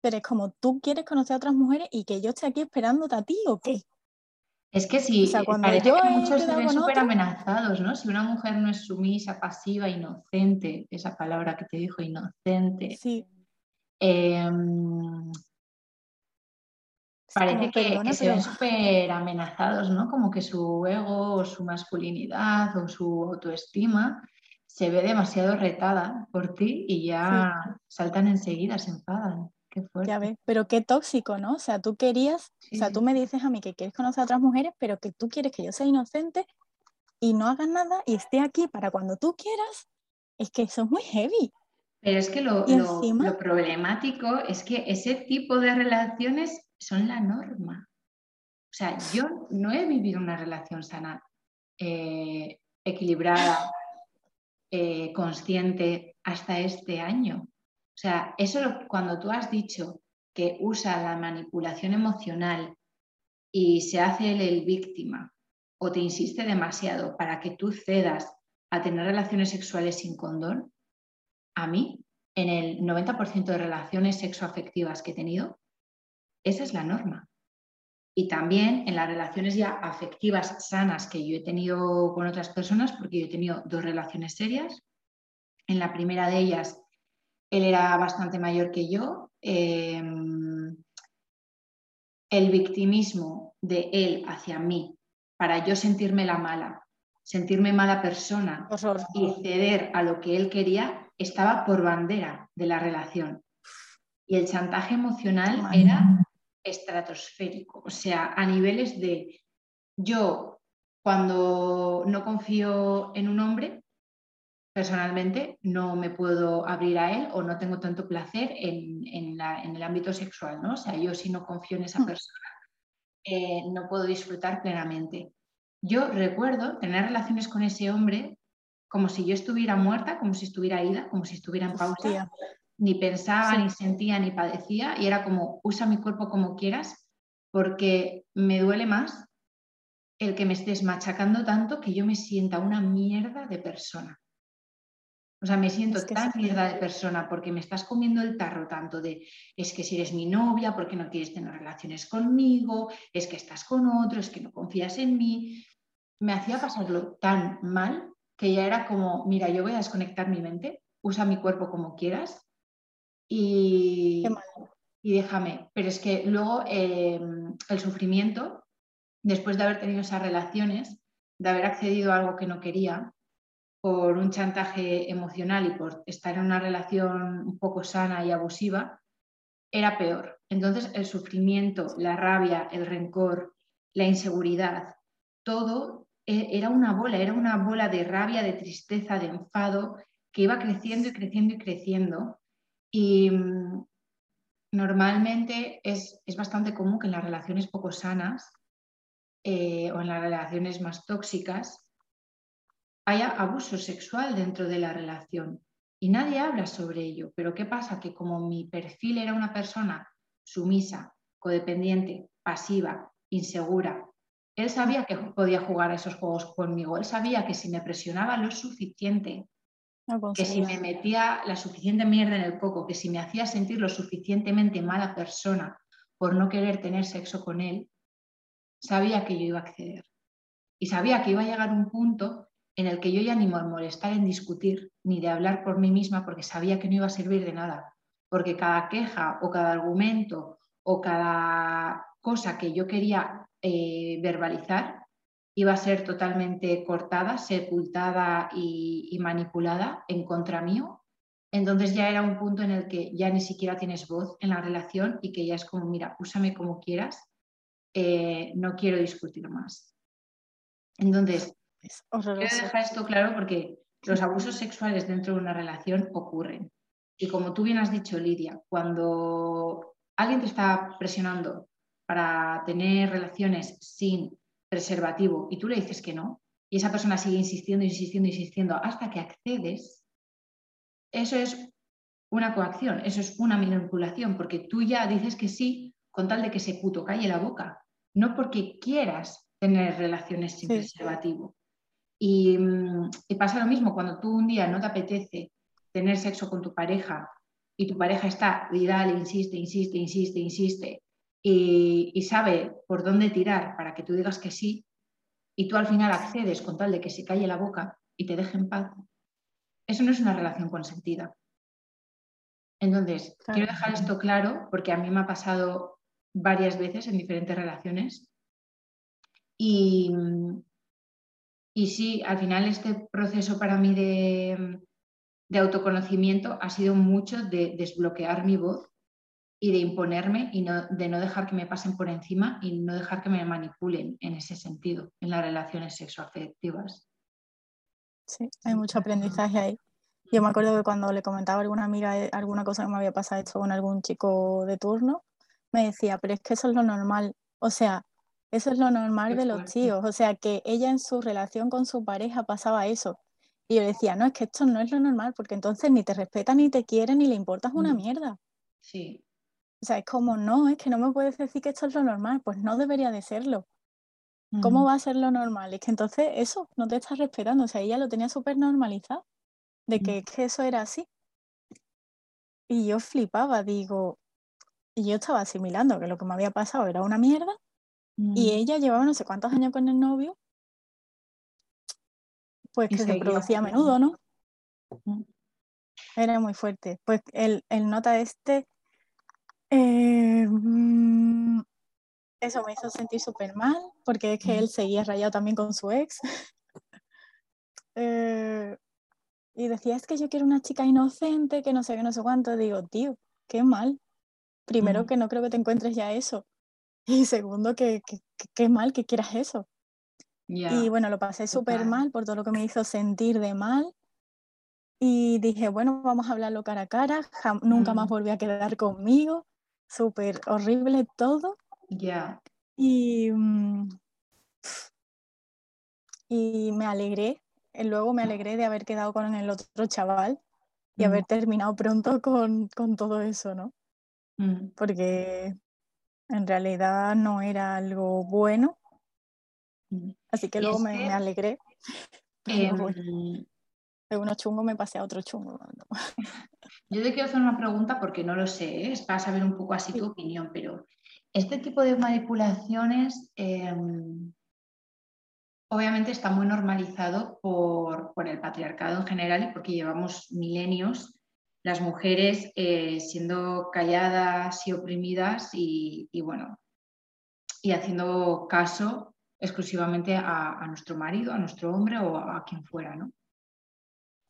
C: Pero es como, tú quieres conocer a otras mujeres y que yo esté aquí esperándote a ti o qué.
B: Es que sí, o parece que muchos se ven súper amenazados, ¿no? Si una mujer no es sumisa, pasiva, inocente, esa palabra que te dijo, inocente.
C: Sí.
B: Em, parece que, se ven súper amenazados, ¿no? Como que su ego o su masculinidad o su autoestima se ve demasiado retada por ti y ya saltan enseguida, se enfadan. Qué
C: ya ves, pero qué tóxico, ¿no? O sea, tú querías, o sea, tú me dices a mí que quieres conocer a otras mujeres, pero que tú quieres que yo sea inocente y no haga nada y esté aquí para cuando tú quieras, es que eso es muy heavy.
B: Pero es que lo, lo problemático es que ese tipo de relaciones son la norma. O sea, yo no he vivido una relación sana, eh, equilibrada, eh, consciente hasta este año. O sea, eso cuando tú has dicho que usa la manipulación emocional y se hace el víctima o te insiste demasiado para que tú cedas a tener relaciones sexuales sin condón, a mí, en el 90% de relaciones sexoafectivas que he tenido, esa es la norma. Y también en las relaciones ya afectivas sanas que yo he tenido con otras personas, porque yo he tenido dos relaciones serias. En la primera de ellas, él era bastante mayor que yo. Em, el victimismo de él hacia mí, para yo sentirme la mala, sentirme mala persona y ceder a lo que él quería, estaba por bandera de la relación. Y el chantaje emocional era estratosférico, o sea, a niveles de yo cuando no confío en un hombre, personalmente no me puedo abrir a él o no tengo tanto placer en, el ámbito sexual, ¿no? O sea, yo si no confío en esa mm. persona, eh, no puedo disfrutar plenamente. Yo recuerdo tener relaciones con ese hombre como si yo estuviera muerta, como si estuviera ida, como si estuviera en pausa, ni pensaba, ni sentía, ni padecía, y era como, usa mi cuerpo como quieras, porque me duele más el que me estés machacando tanto que yo me sienta una mierda de persona. O sea, me siento tan mierda de persona porque me estás comiendo el tarro tanto de es que si eres mi novia, porque no quieres tener relaciones conmigo, es que estás con otro, es que no confías en mí. Me hacía pasarlo tan mal que ya era como, mira, yo voy a desconectar mi mente, usa mi cuerpo como quieras y, y déjame. Pero es que luego em, el sufrimiento, después de haber tenido esas relaciones, de haber accedido a algo que no quería, por un chantaje emocional y por estar en una relación un poco sana y abusiva, era peor. Entonces el sufrimiento, la rabia, el rencor, la inseguridad, todo era una bola, era una bola de rabia, de tristeza, de enfado que iba creciendo y creciendo y creciendo y mm, normalmente es, bastante común que en las relaciones poco sanas eh, o en las relaciones más tóxicas haya abuso sexual dentro de la relación. Y nadie habla sobre ello. Pero ¿qué pasa? Que como mi perfil era una persona sumisa, codependiente, pasiva, insegura, él sabía que podía jugar a esos juegos conmigo. Él sabía que si me presionaba lo suficiente que si me metía la suficiente mierda en el coco, que si me hacía sentir lo suficientemente mala persona por no querer tener sexo con él, sabía que yo iba a acceder. Y sabía que iba a llegar un punto en el que yo ya ni me molestar en discutir ni de hablar por mí misma porque sabía que no iba a servir de nada. Porque cada queja o cada argumento o cada cosa que yo quería eh, verbalizar iba a ser totalmente cortada, sepultada y, manipulada en contra mío. Entonces ya era un punto en el que ya ni siquiera tienes voz en la relación y que ya es como, mira, úsame como quieras, eh, no quiero discutir más. Entonces, quiero dejar esto claro porque los abusos sexuales dentro de una relación ocurren. Y como tú bien has dicho, Lidia, cuando alguien te está presionando para tener relaciones sin preservativo y tú le dices que no, y esa persona sigue insistiendo, insistiendo, insistiendo hasta que accedes, eso es una coacción, eso es una manipulación, porque tú ya dices que sí con tal de que se puto calle la boca, no porque quieras tener relaciones sin preservativo. Y, mm, y, pasa lo mismo cuando tú un día no te apetece tener sexo con tu pareja y tu pareja está y dale, insiste, insiste, insiste, insiste y, y sabe por dónde tirar para que tú digas que sí y tú al final accedes con tal de que se calle la boca y te deje en paz, eso no es una relación consentida. Entonces, quiero dejar esto claro porque a mí me ha pasado varias veces en diferentes relaciones. Y, y sí, al final este proceso para mí de, de autoconocimiento ha sido mucho de desbloquear mi voz y de imponerme y no, de no dejar que me pasen por encima y no dejar que me manipulen en ese sentido, en las relaciones sexoafectivas.
C: Sí, hay mucho aprendizaje ahí. Yo me acuerdo que cuando le comentaba a alguna amiga eh, alguna cosa que me había pasado esto con algún chico de turno, me decía, pero es que eso es lo normal. O sea, eso es lo normal de los tíos. O sea, que ella en su relación con su pareja pasaba eso. Y yo decía, no, es que esto no es lo normal, porque entonces ni te respeta, ni te quiere, ni le importas una mm. mierda.
B: Sí.
C: O sea, es como, no, es que no me puedes decir que esto es lo normal, pues no debería de serlo. ¿Cómo mm. va a ser lo normal? Es que entonces eso, no te estás respetando. O sea, ella lo tenía súper normalizado de que, que, eso era así. Y yo flipaba, digo, y yo estaba asimilando que lo que me había pasado era una mierda, y ella llevaba no sé cuántos años con el novio, pues que se producía a menudo, ¿no? Era muy fuerte. Pues el, el nota este, eh, mm, eso me hizo sentir súper mal, porque es que él seguía rayado también con su ex. eh, y decía, es que yo quiero una chica inocente, que no sé qué, no sé cuánto. Digo, tío, qué mal. Primero, mm. que no creo que te encuentres ya eso. Y segundo, que, qué mal que quieras eso. Y bueno, lo pasé súper mal por todo lo que me hizo sentir de mal. Y dije, bueno, vamos a hablarlo cara a cara. nunca más volví a quedar conmigo. Súper horrible todo.
B: Ya.
C: Y, mm, y me alegré eh, luego me alegré de haber quedado con el otro chaval y mm. haber terminado pronto con, todo eso, ¿no? Mm. Porque en realidad no era algo bueno. Mm. Así que luego me, alegré. Em, de uno chungo me pasé a otro chungo.
B: Yo te quiero hacer una pregunta porque no lo sé, ¿eh? es para saber un poco así tu opinión, pero este tipo de manipulaciones em, obviamente está muy normalizado por, el patriarcado en general y porque llevamos milenios las mujeres eh, siendo calladas y oprimidas y, bueno, y haciendo caso exclusivamente a, nuestro marido, a nuestro hombre o a, quien fuera, ¿no?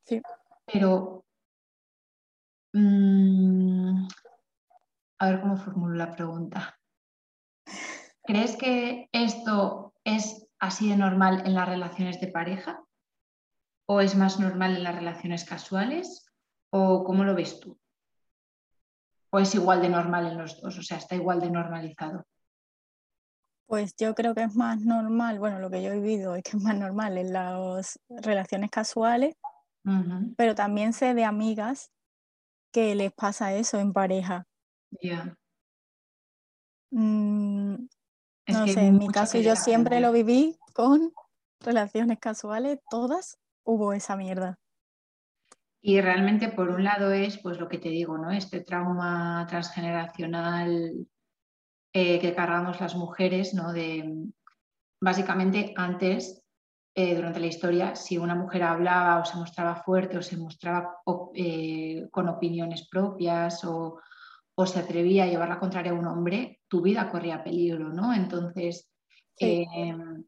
C: Sí.
B: Pero, mm, a ver cómo formulo la pregunta. ¿Crees que esto es así de normal en las relaciones de pareja? ¿O es más normal en las relaciones casuales? ¿O cómo lo ves tú? ¿O es igual de normal en los dos? O sea, está igual de normalizado.
C: Pues yo creo que es más normal, bueno, lo que yo he vivido es que es más normal en las relaciones casuales, pero también sé de amigas que les pasa eso en pareja.
B: Ya.
C: Mm, no sé, en mi caso yo siempre lo viví con relaciones casuales, todas hubo esa mierda.
B: Y realmente por un lado es pues lo que te digo, ¿no? Este trauma transgeneracional eh, que cargamos las mujeres, ¿no? De básicamente antes, eh, durante la historia, si una mujer hablaba o se mostraba fuerte o se mostraba eh, con opiniones propias o o se atrevía a llevar la contraria a un hombre, tu vida corría peligro, ¿no? Entonces, em,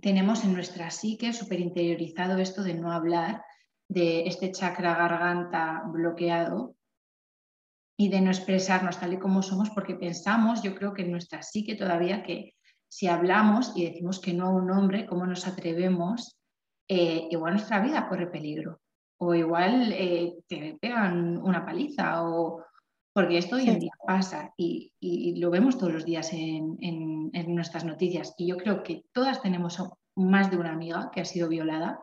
B: tenemos en nuestra psique súper interiorizado esto de no hablar, de este chakra garganta bloqueado y de no expresarnos tal y como somos, porque pensamos, yo creo que en nuestra psique todavía que si hablamos y decimos que no a un hombre, ¿cómo nos atrevemos? Eh, igual nuestra vida corre peligro, o igual eh, te pegan una paliza, o, porque esto hoy en día pasa y, lo vemos todos los días en, nuestras noticias. Y yo creo que todas tenemos más de una amiga que ha sido violada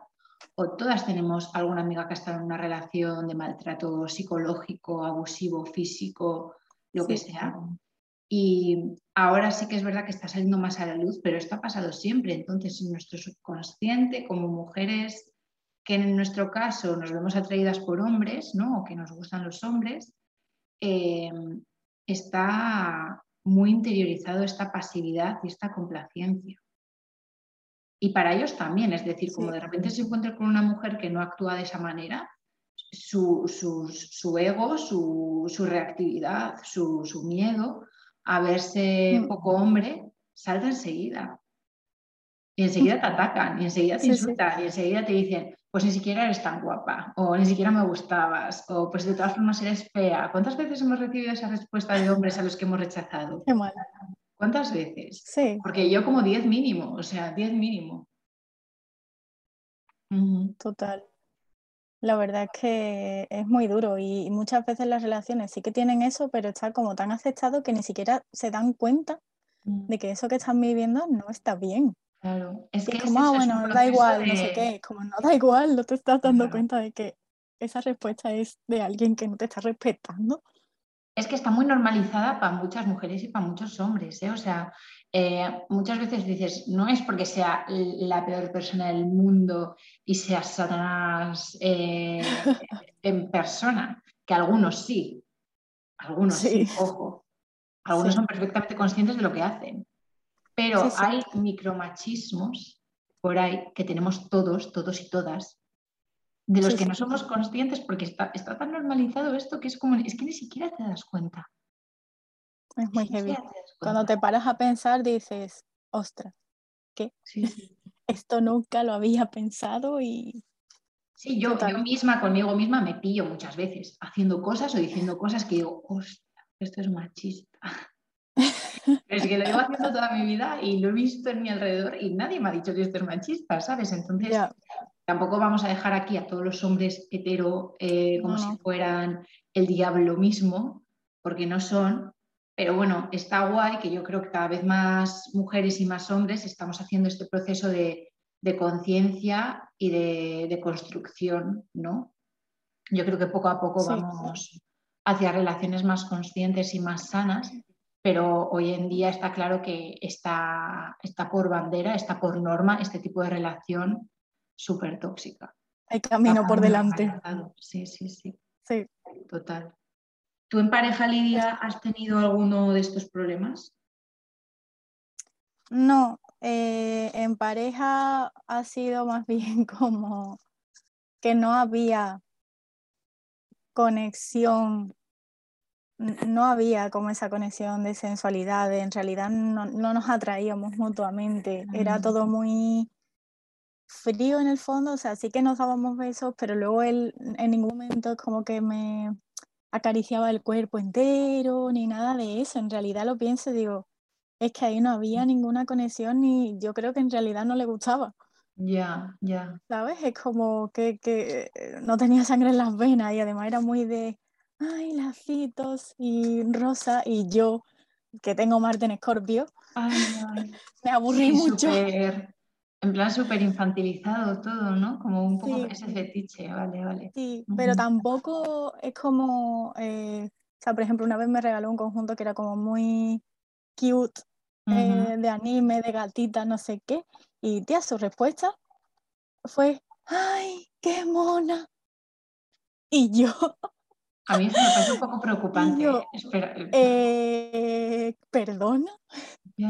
B: o todas tenemos alguna amiga que ha estado en una relación de maltrato psicológico, abusivo, físico, lo que sea. Y ahora sí que es verdad que está saliendo más a la luz, pero esto ha pasado siempre. Entonces, en nuestro subconsciente, como mujeres que en nuestro caso nos vemos atraídas por hombres, ¿no? O que nos gustan los hombres, eh, está muy interiorizado esta pasividad y esta complacencia. Y para ellos también, es decir, como de repente se encuentra con una mujer que no actúa de esa manera, su, ego, su, reactividad, su, miedo a verse mm. poco hombre, salta enseguida. Y enseguida te atacan, y enseguida te insultan, y enseguida te dicen, pues ni siquiera eres tan guapa, o ni siquiera me gustabas, o pues de todas formas eres fea. ¿Cuántas veces hemos recibido esa respuesta de hombres a los que hemos rechazado?
C: Qué mal.
B: ¿Cuántas veces?
C: Sí.
B: Porque yo como 10 mínimo, o sea, 10 mínimo.
C: Total. La verdad es que es muy duro y muchas veces las relaciones sí que tienen eso, pero está como tan aceptado que ni siquiera se dan cuenta mm. de que eso que están viviendo no está bien.
B: Claro,
C: es que como, ah, bueno, da igual, no sé qué, como no da igual, no te estás dando cuenta de que esa respuesta es de alguien que no te está respetando.
B: Es que está muy normalizada para muchas mujeres y para muchos hombres, ¿eh? o sea, eh, muchas veces dices, no es porque sea la peor persona del mundo y sea Satanás eh, en persona, que algunos sí, algunos sí, ojo, algunos son perfectamente conscientes de lo que hacen, pero hay micromachismos por ahí que tenemos todos, todos y todas, de los que no somos conscientes porque está, tan normalizado esto que es como, es que ni siquiera te das cuenta.
C: Es muy heavy. Cuando te paras a pensar dices, ostras, ¿qué? Esto nunca lo había pensado y...
B: Sí, yo, yo misma conmigo misma me pillo muchas veces haciendo cosas o diciendo cosas que digo, ostras, esto es machista. es que lo llevo haciendo toda mi vida y lo he visto en mi alrededor y nadie me ha dicho que esto es machista, ¿sabes? Entonces, tampoco vamos a dejar aquí a todos los hombres hetero eh, como si fueran el diablo mismo, porque no son. Pero bueno, está guay que yo creo que cada vez más mujeres y más hombres estamos haciendo este proceso de, conciencia y de, construcción, ¿no? Yo creo que poco a poco vamos hacia relaciones más conscientes y más sanas pero hoy en día está claro que está, está por bandera, está por norma este tipo de relación súper tóxica.
C: Hay camino por delante.
B: Sí, sí, sí.
C: Sí.
B: Total. ¿Tú en pareja, Lidia, has tenido alguno de estos problemas?
C: No, eh, en pareja ha sido más bien como que no había conexión no había como esa conexión de sensualidad, en realidad no, nos atraíamos mutuamente, era todo muy frío en el fondo, o sea, sí que nos dábamos besos, pero luego él en ningún momento como que me acariciaba el cuerpo entero, ni nada de eso, en realidad lo pienso y digo, es que ahí no había ninguna conexión y yo creo que en realidad no le gustaba.
B: Ya, ya.
C: ¿Sabes? Es como que, que no tenía sangre en las venas y además era muy de ay, lacitos y rosa, y yo, que tengo Marte en Escorpio, me aburrí mucho.
B: En plan súper infantilizado todo, ¿no? Como un poco ese fetiche, vale, vale.
C: Sí, pero tampoco es como, eh, o sea, por ejemplo, una vez me regaló un conjunto que era como muy cute, eh, de anime, de gatita, no sé qué, y tía, su respuesta fue, ay, qué mona. Y yo,
B: a mí eso me parece un poco preocupante.
C: Eh, eh, ¿Perdona?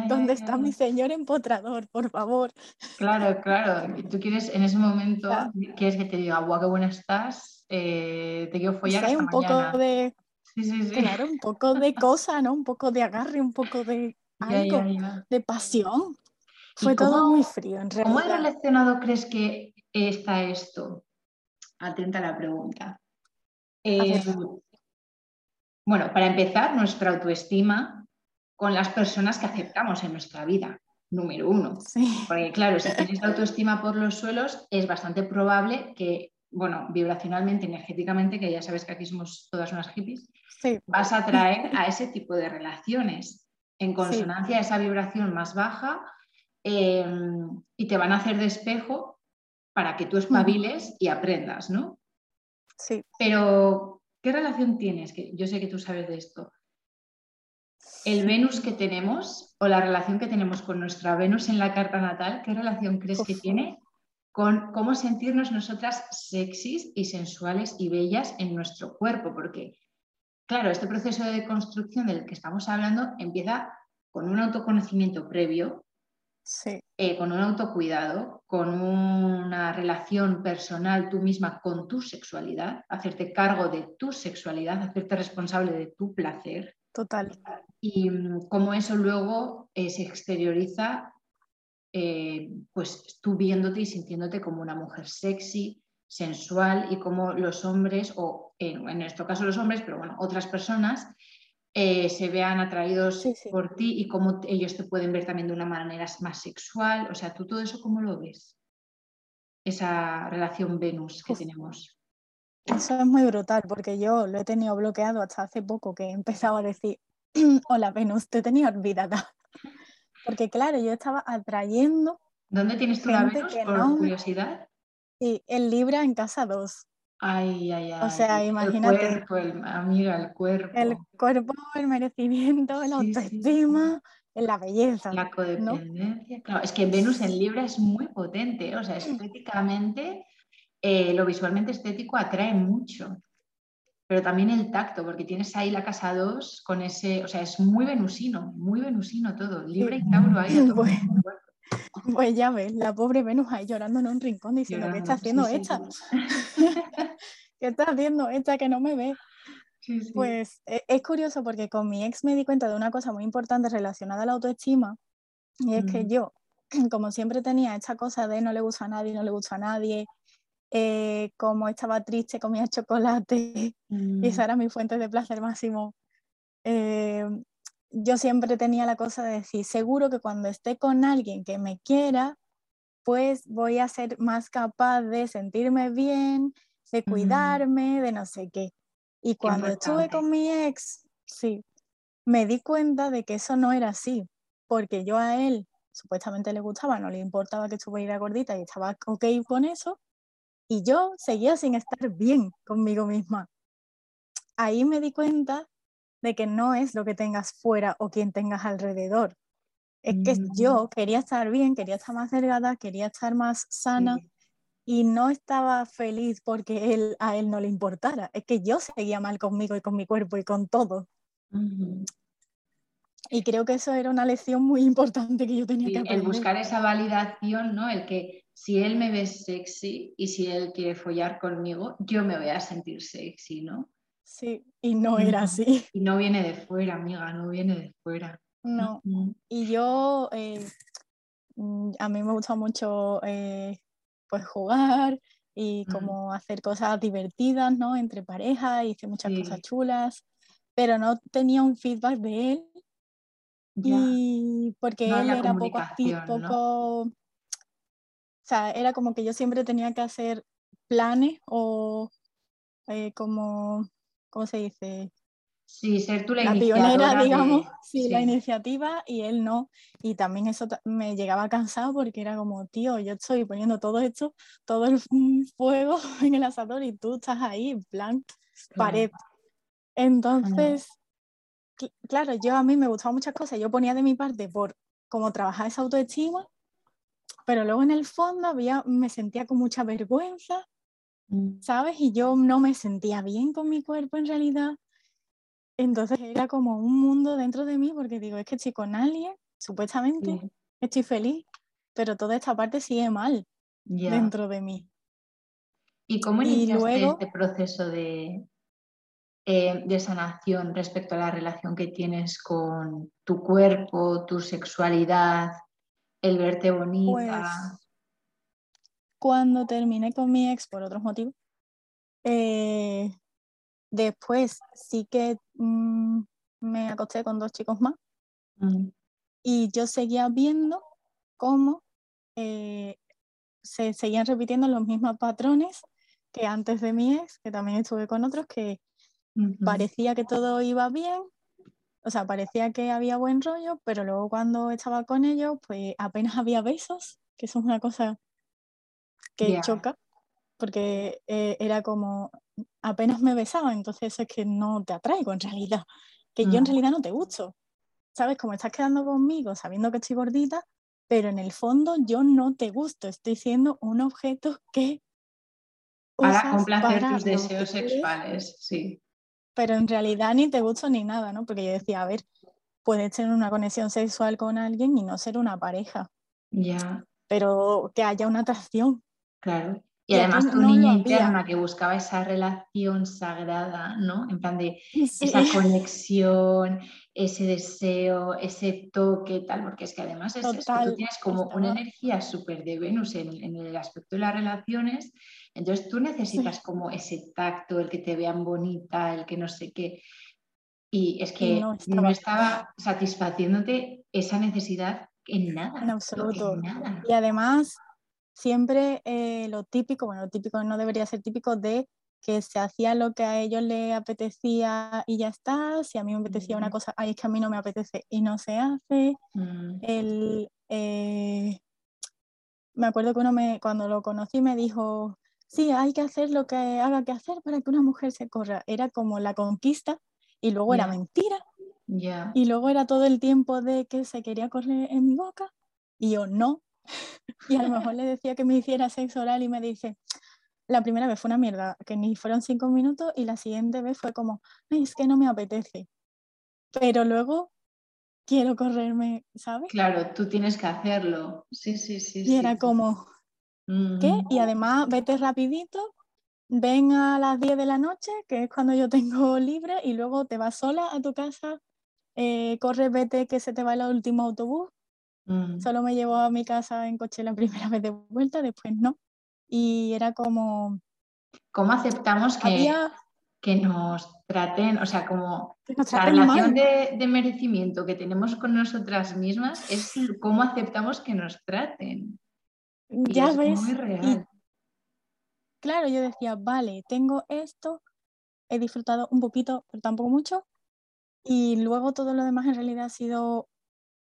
C: ¿Dónde está mi señor empotrador, por favor?
B: Claro, claro. Tú quieres, en ese momento, quieres que te diga, guau, qué buena estás, eh, te quiero follar sí,
C: un poco de... Sí, sí, sí. Claro, un poco de cosa, ¿no? Un poco de agarre, un poco de algo, de pasión. Fue todo muy frío, en realidad.
B: ¿Cómo relacionado crees que está esto? Atenta a la pregunta. Eh, bueno, para empezar, nuestra autoestima con las personas que aceptamos en nuestra vida, número uno. Porque claro, si tienes autoestima por los suelos, es bastante probable que, bueno, vibracionalmente, energéticamente, que ya sabes que aquí somos todas unas hippies, vas a atraer a ese tipo de relaciones en consonancia a esa vibración más baja em, y te van a hacer de espejo para que tú espabiles y aprendas, ¿no?
C: Sí.
B: Pero, ¿qué relación tienes? Que yo sé que tú sabes de esto. El Venus que tenemos o la relación que tenemos con nuestra Venus en la carta natal, ¿qué relación crees que tiene con cómo sentirnos nosotras sexys y sensuales y bellas en nuestro cuerpo? Porque, claro, este proceso de construcción del que estamos hablando empieza con un autoconocimiento previo, eh, con un autocuidado, con una relación personal tú misma con tu sexualidad, hacerte cargo de tu sexualidad, hacerte responsable de tu placer.
C: Total.
B: Y mm, cómo eso luego eh, se exterioriza, eh, pues tú viéndote y sintiéndote como una mujer sexy, sensual y como los hombres, o en nuestro caso los hombres, pero bueno, otras personas, eh, se vean atraídos por ti y cómo ellos te pueden ver también de una manera más sexual. O sea, ¿tú todo eso cómo lo ves? Esa relación Venus que tenemos.
C: Eso es muy brutal porque yo lo he tenido bloqueado hasta hace poco que he empezado a decir, hola Venus, te tenía olvidada. Porque claro, yo estaba atrayendo...
B: ¿Dónde tienes tú la Venus, por curiosidad?
C: Sí, en Libra en casa 2.
B: Ay, ay, ay.
C: O sea, imagínate.
B: El cuerpo, el, amiga, el cuerpo.
C: El cuerpo, el merecimiento, la autoestima, la belleza.
B: La codependencia. Claro, es que Venus en Libra es muy potente, o sea, estéticamente, eh, lo visualmente estético atrae mucho. Pero también el tacto, porque tienes ahí la casa 2 con ese, o sea, es muy venusino, muy venusino todo. Libra y Tauro ahí. A todo
C: Pues ya ves, la pobre Venus ahí llorando en un rincón diciendo, ¿qué está haciendo esta? ¿Qué está haciendo esta que no me ve? Pues e, es curioso porque con mi ex me di cuenta de una cosa muy importante relacionada a la autoestima y es que yo, como siempre tenía esta cosa de no le gusta a nadie, no le gusta a nadie, eh, como estaba triste comía chocolate y esa mm. era mi fuente de placer máximo. Eh, yo siempre tenía la cosa de decir, seguro que cuando esté con alguien que me quiera, pues voy a ser más capaz de sentirme bien, de cuidarme, de no sé qué. Y cuando estuve con mi ex, sí, me di cuenta de que eso no era así, porque yo a él supuestamente le gustaba, no le importaba que estuviera gordita y estaba ok con eso, y yo seguía sin estar bien conmigo misma. Ahí me di cuenta de que no es lo que tengas fuera o quien tengas alrededor. Es que mm. yo quería estar bien, quería estar más delgada, quería estar más sana y no estaba feliz porque él, a él no le importara. Es que yo seguía mal conmigo y con mi cuerpo y con todo. Y creo que eso era una lección muy importante que yo tenía que aprender.
B: El buscar esa validación, ¿no? El que si él me ve sexy y si él quiere follar conmigo, yo me voy a sentir sexy, ¿no?
C: Sí, y no era así.
B: Y no viene de fuera, amiga, no viene de fuera.
C: No. Y yo, eh, mm, a mí me gusta mucho eh, pues jugar y como hacer cosas divertidas, ¿no? Entre parejas, hice muchas cosas chulas, pero no tenía un feedback de él. Y porque él era poco activo, poco... Sea, era como que yo siempre tenía que hacer planes o eh, como ¿cómo se dice?
B: Sí, ser tú la,
C: la pionera, digamos, sí, la iniciativa y él no. Y también eso me llegaba cansado porque era como, tío, yo estoy poniendo todo esto, todo el fuego en el asador y tú estás ahí, en plan, pared. Entonces, claro, yo a mí me gustaban muchas cosas, yo ponía de mi parte por como trabajar esa autoestima, pero luego en el fondo había, me sentía con mucha vergüenza Mm. ¿sabes? Y yo no me sentía bien con mi cuerpo en realidad. Entonces era como un mundo dentro de mí porque digo, es que estoy con alguien, supuestamente, estoy feliz, pero toda esta parte sigue mal dentro de mí.
B: ¿Y cómo iniciaste este proceso de, eh, de sanación respecto a la relación que tienes con tu cuerpo, tu sexualidad, el verte bonita?
C: Pues cuando terminé con mi ex por otros motivos, eh, después sí que mm, me acosté con dos chicos más mm. y yo seguía viendo cómo eh, se seguían repitiendo los mismos patrones que antes de mi ex, que también estuve con otros, que parecía que todo iba bien, o sea, parecía que había buen rollo, pero luego cuando estaba con ellos, pues apenas había besos, que eso es una cosa que choca, porque eh, era como, apenas me besaba, entonces es que no te atraigo en realidad, que yo en mm. realidad no te gusto. ¿Sabes? Como estás quedando conmigo sabiendo que estoy gordita, pero en el fondo yo no te gusto, estoy siendo un objeto que...
B: Para complacer tus deseos sexuales, sí.
C: Pero en realidad ni te gusto ni nada, ¿no? Porque yo decía, a ver, puedes tener una conexión sexual con alguien y no ser una pareja.
B: Ya.
C: Pero que haya una atracción.
B: Claro. Y, además tu niña interna que buscaba esa relación sagrada, ¿no? En plan de esa conexión, ese deseo, ese toque, tal, porque es que además es tú tienes como una energía súper de Venus en, el aspecto de las relaciones, entonces tú necesitas como ese tacto, el que te vean bonita, el que no sé qué. Y es que no estaba, satisfaciéndote esa necesidad en nada.
C: En absoluto. Y además siempre eh, lo típico, bueno, lo típico no debería ser típico de que se hacía lo que a ellos les apetecía y ya está, si a mí me apetecía una cosa, ay, es que a mí no me apetece y no se hace. Mm. El, eh, me acuerdo que uno me, cuando lo conocí me dijo, sí, hay que hacer lo que haga que hacer para que una mujer se corra. Era como la conquista y luego era mentira. Y luego era todo el tiempo de que se quería correr en mi boca y yo no, y a lo mejor le decía que me hiciera sexo oral y me dice, la primera vez fue una mierda, que ni fueron cinco minutos y la siguiente vez fue como, es que no me apetece. Pero luego quiero correrme, ¿sabes?
B: Claro, tú tienes que hacerlo. Sí, sí, sí.
C: Y era como, ¿qué? Y además, vete rapidito, ven a las 10 de la noche, que es cuando yo tengo libre, y luego te vas sola a tu casa, eh, corre, vete, que se te va el último autobús, Mm. Solo me llevó a mi casa en coche la primera vez de vuelta, después no. Y era como...
B: ¿Cómo aceptamos que, que nos traten, o sea, como la relación de, merecimiento que tenemos con nosotras mismas es cómo aceptamos que nos traten?
C: Ya ves. Muy real. claro, yo decía, vale, tengo esto, he disfrutado un poquito, pero tampoco mucho. Y luego todo lo demás en realidad ha sido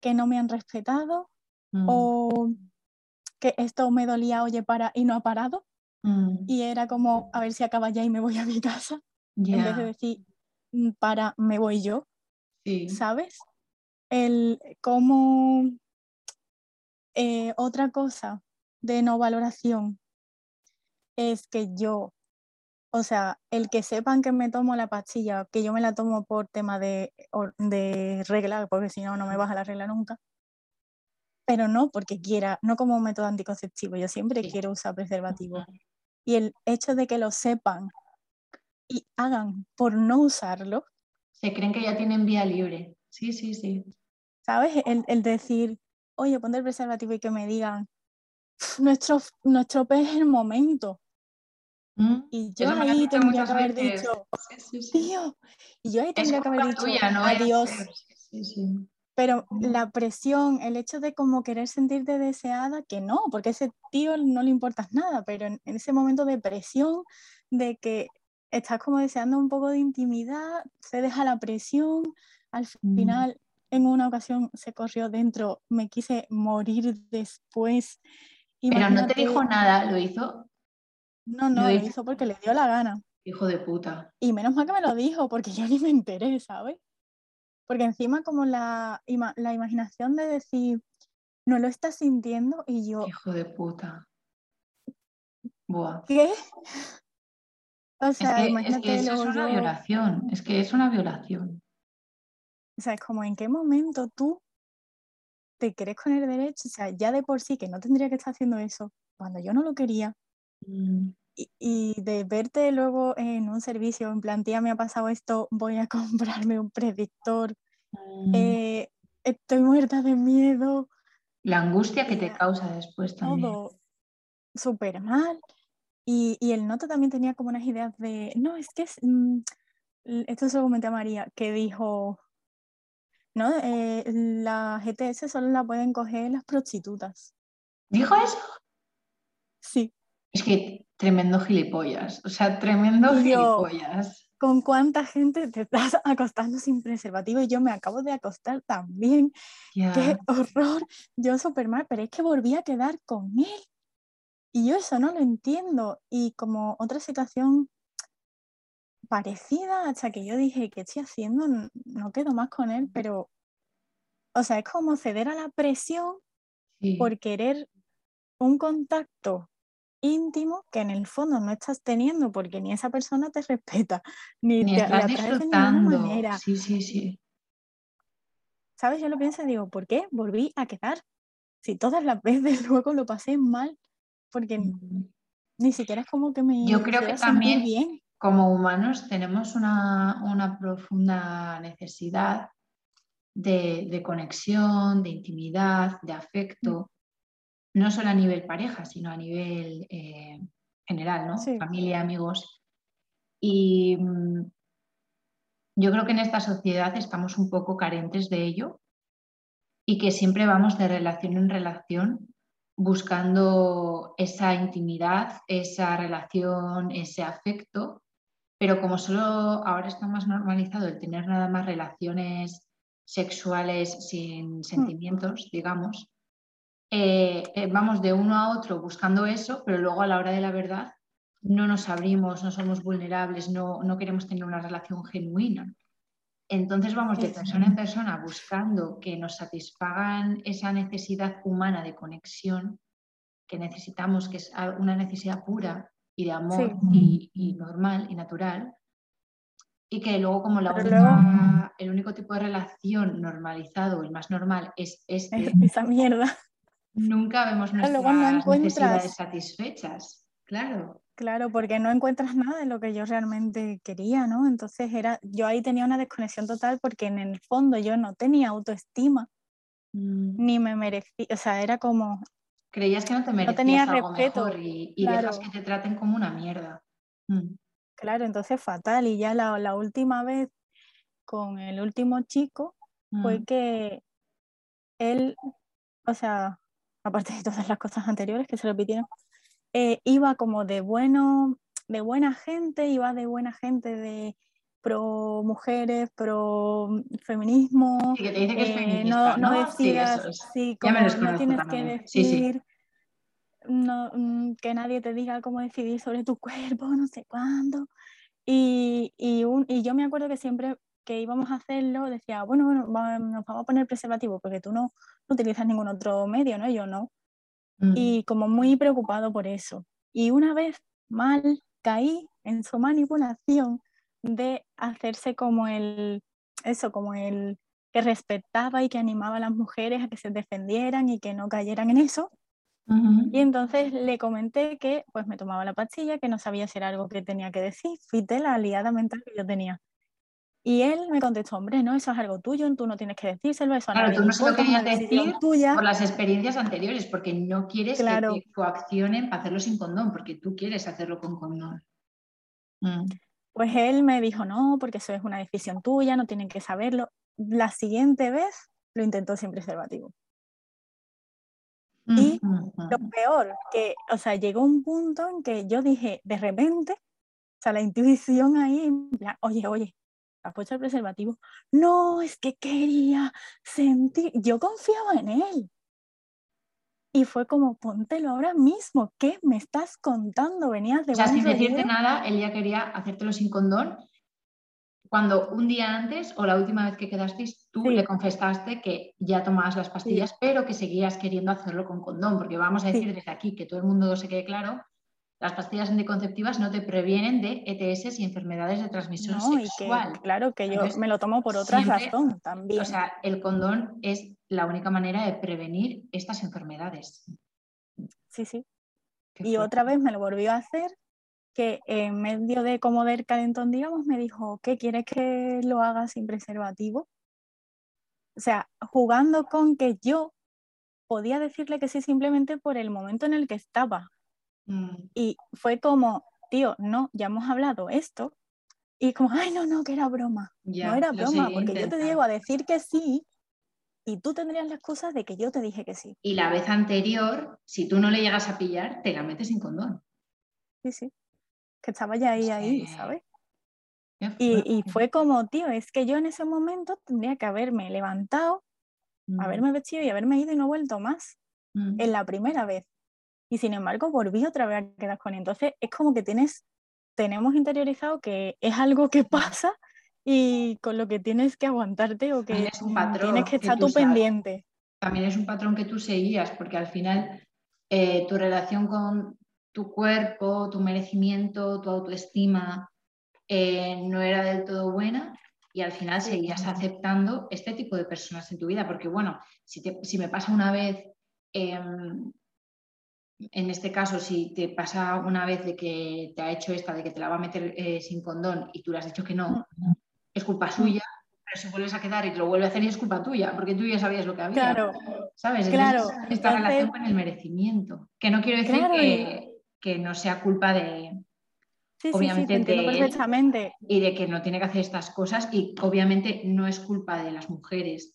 C: que no me han respetado mm. o que esto me dolía, oye, para y no ha parado. Mm. Y era como, a ver si acaba ya y me voy a mi casa. En vez de decir, mm, para, me voy yo. ¿Sabes? El como eh, otra cosa de no valoración es que yo o sea, el que sepan que me tomo la pastilla, que yo me la tomo por tema de, de regla, porque si no, no me baja la regla nunca. Pero no porque quiera, no como un método anticonceptivo, yo siempre quiero usar preservativo. Y el hecho de que lo sepan y hagan por no usarlo.
B: Se creen que ya tienen vía libre. Sí, sí, sí.
C: ¿Sabes? El, el decir, oye, ponte el preservativo y que me digan, nuestro, nuestro pez es el momento. Mm, y yo ahí tendría que haber dicho, tío, y yo ahí tendría que haber dicho, adiós. Pero la presión, el hecho de como querer sentirte deseada, que no, porque ese tío no le importas nada, pero en, ese momento de presión, de que estás como deseando un poco de intimidad, se deja la presión, al mm. final en una ocasión se corrió dentro, me quise morir después.
B: Pero no te dijo nada, lo hizo
C: no, no, lo hizo porque le dio la gana.
B: Hijo de puta.
C: Y menos mal que me lo dijo, porque yo ni me enteré, ¿sabes? Porque encima como la, la imaginación de decir, no lo estás sintiendo y yo...
B: Hijo de puta. Buah.
C: ¿Qué?
B: O sea, imagínate. Es que eso es una violación, es que es una violación.
C: O sea, es como en qué momento tú te crees con el derecho, o sea, ya de por sí que no tendría que estar haciendo eso, cuando yo no lo quería, Mm. Y, de verte luego en un servicio, en plan, tía, me ha pasado esto, voy a comprarme un predictor, mm. eh, estoy muerta de miedo.
B: La angustia que te causa después también.
C: Todo súper mal. Y, y, el noto también tenía como unas ideas de, no, es que es, mm, esto se lo comenté a María, que dijo, no, eh, la GTS solo la pueden coger las prostitutas.
B: ¿Dijo eso?
C: Sí.
B: Es que tremendo gilipollas, o sea, tremendo gilipollas.
C: ¿Con cuánta gente te estás acostando sin preservativo? Y yo me acabo de acostar también. Qué horror. Yo súper mal, pero es que volví a quedar con él. Y yo eso no lo entiendo. Y como otra situación parecida, hasta que yo dije, ¿qué estoy haciendo? No quedo más con él, pero, o sea, es como ceder a la presión por querer un contacto íntimo que en el fondo no estás teniendo porque ni esa persona te respeta, ni, te
B: estás disfrutando. De manera. Sí, sí, sí.
C: ¿Sabes? Yo lo pienso y digo, ¿por qué volví a quedar? Si todas las veces luego lo pasé mal, porque mm. ni siquiera es como que me...
B: Yo creo que también bien. Como humanos tenemos una, profunda necesidad de, conexión, de intimidad, de afecto, mm. no solo a nivel pareja, sino a nivel eh, general, ¿no? Familia, amigos. Y mm, yo creo que en esta sociedad estamos un poco carentes de ello y que siempre vamos de relación en relación buscando esa intimidad, esa relación, ese afecto, pero como solo ahora está más normalizado el tener nada más relaciones sexuales sin hmm. sentimientos, digamos, eh, eh, vamos de uno a otro buscando eso, pero luego a la hora de la verdad no nos abrimos, no somos vulnerables, no, no queremos tener una relación genuina. Entonces vamos de persona en persona buscando que nos satisfagan esa necesidad humana de conexión que necesitamos, que es una necesidad pura y de amor y, normal y natural. Y que luego como la el único tipo de relación normalizado, el más normal, es este.
C: Esa mierda.
B: Nunca vemos nuestras necesidades satisfechas. Claro.
C: Claro, porque no encuentras nada de lo que yo realmente quería, ¿no? Entonces era, yo ahí tenía una desconexión total porque en el fondo yo no tenía autoestima, mm. ni me merecía, o sea, era como...
B: Creías que no te merecías no tenía algo respeto, mejor y, dejas que te traten como una mierda. Mm.
C: Claro, entonces fatal. Y ya la, la, última vez con el último chico fue mm. que él, o sea, aparte de todas las cosas anteriores que se repitieron, eh, iba como de bueno, de buena gente, iba de buena gente de pro mujeres, pro feminismo.
B: que te dice que es
C: eh, no, no, decidas, sí, como no tienes que decir, No, que nadie te diga cómo decidir sobre tu cuerpo, no sé cuándo. Y, y, un, y yo me acuerdo que siempre que íbamos a hacerlo decía, bueno, bueno, nos vamos a poner preservativo porque tú no, no utilizas ningún otro medio, ¿no? Yo no. Mm. y como muy preocupado por eso. Y una vez mal caí en su manipulación de hacerse como el, eso, como el que respetaba y que animaba a las mujeres a que se defendieran y que no cayeran en eso. Y entonces le comenté que pues me tomaba la pastilla, que no sabía si era algo que tenía que decir. Fíjate la aliada mental que yo tenía. Y él me contestó, hombre, no, eso es algo tuyo, tú no tienes que decírselo, eso
B: Claro, tú no se lo querías decir tuya. por las experiencias anteriores, porque no quieres que te coaccionen para hacerlo sin condón, porque tú quieres hacerlo con condón.
C: Mm. Pues él me dijo, no, porque eso es una decisión tuya, no tienen que saberlo. La siguiente vez lo intentó sin preservativo. Y lo peor, que, o sea, llegó un punto en que yo dije, de repente, o sea, la intuición ahí, oye, oye, ¿has puesto el preservativo? No, es que quería sentir, yo confiaba en él. Y fue como, póntelo ahora mismo, ¿qué me estás contando? Venías de...
B: O sea, sin decirte nada, él ya quería hacértelo sin condón. Cuando un día antes o la última vez que quedasteis, tú le confesaste que ya tomabas las pastillas, pero que seguías queriendo hacerlo con condón, porque vamos a decir desde aquí que todo el mundo se quede claro las pastillas anticonceptivas no te previenen de ETS y enfermedades de transmisión sexual.
C: claro, que yo me lo tomo por otra razón también.
B: O sea, el condón es la única manera de prevenir estas enfermedades.
C: Sí, sí. y otra vez me lo volvió a hacer, que en medio de como del calentón, digamos, me dijo, ¿qué quieres que lo haga sin preservativo? O sea, jugando con que yo podía decirle que sí simplemente por el momento en el que estaba, Mm. Y fue como, tío, no, ya hemos hablado esto. Y como, ay, no, no, que era broma. no era broma, porque yo te llego a decir que sí y tú tendrías la excusa de que yo te dije que sí.
B: Y la vez anterior, si tú no le llegas a pillar, te la metes sin condón.
C: Sí, sí. Que estaba ya ahí, ahí, ¿sabes? Y, y, fue como, tío, es que yo en ese momento tendría que haberme levantado, mm. haberme vestido y haberme ido y no vuelto más. Mm. En la primera vez. Y sin embargo volví otra vez a quedar con él. Entonces es como que tienes, tenemos interiorizado que es algo que pasa y con lo que tienes que aguantarte o que tienes que estar tú, pendiente.
B: También es un patrón que tú seguías, porque al final eh, tu relación con tu cuerpo, tu merecimiento, tu autoestima eh, no era del todo buena y al final seguías aceptando este tipo de personas en tu vida, porque bueno, si, si me pasa una vez, em, en este caso, si te pasa una vez de que te ha hecho esta, de que te la va a meter eh, sin condón y tú le has dicho que no, es culpa suya, pero si vuelves a quedar y te lo vuelve a hacer y es culpa tuya, porque tú ya sabías lo que había.
C: Claro.
B: ¿Sabes?
C: Claro.
B: esta relación con el merecimiento, que no quiero decir que, que no sea culpa de,
C: obviamente perfectamente.
B: y de que no tiene que hacer estas cosas y obviamente no es culpa de las mujeres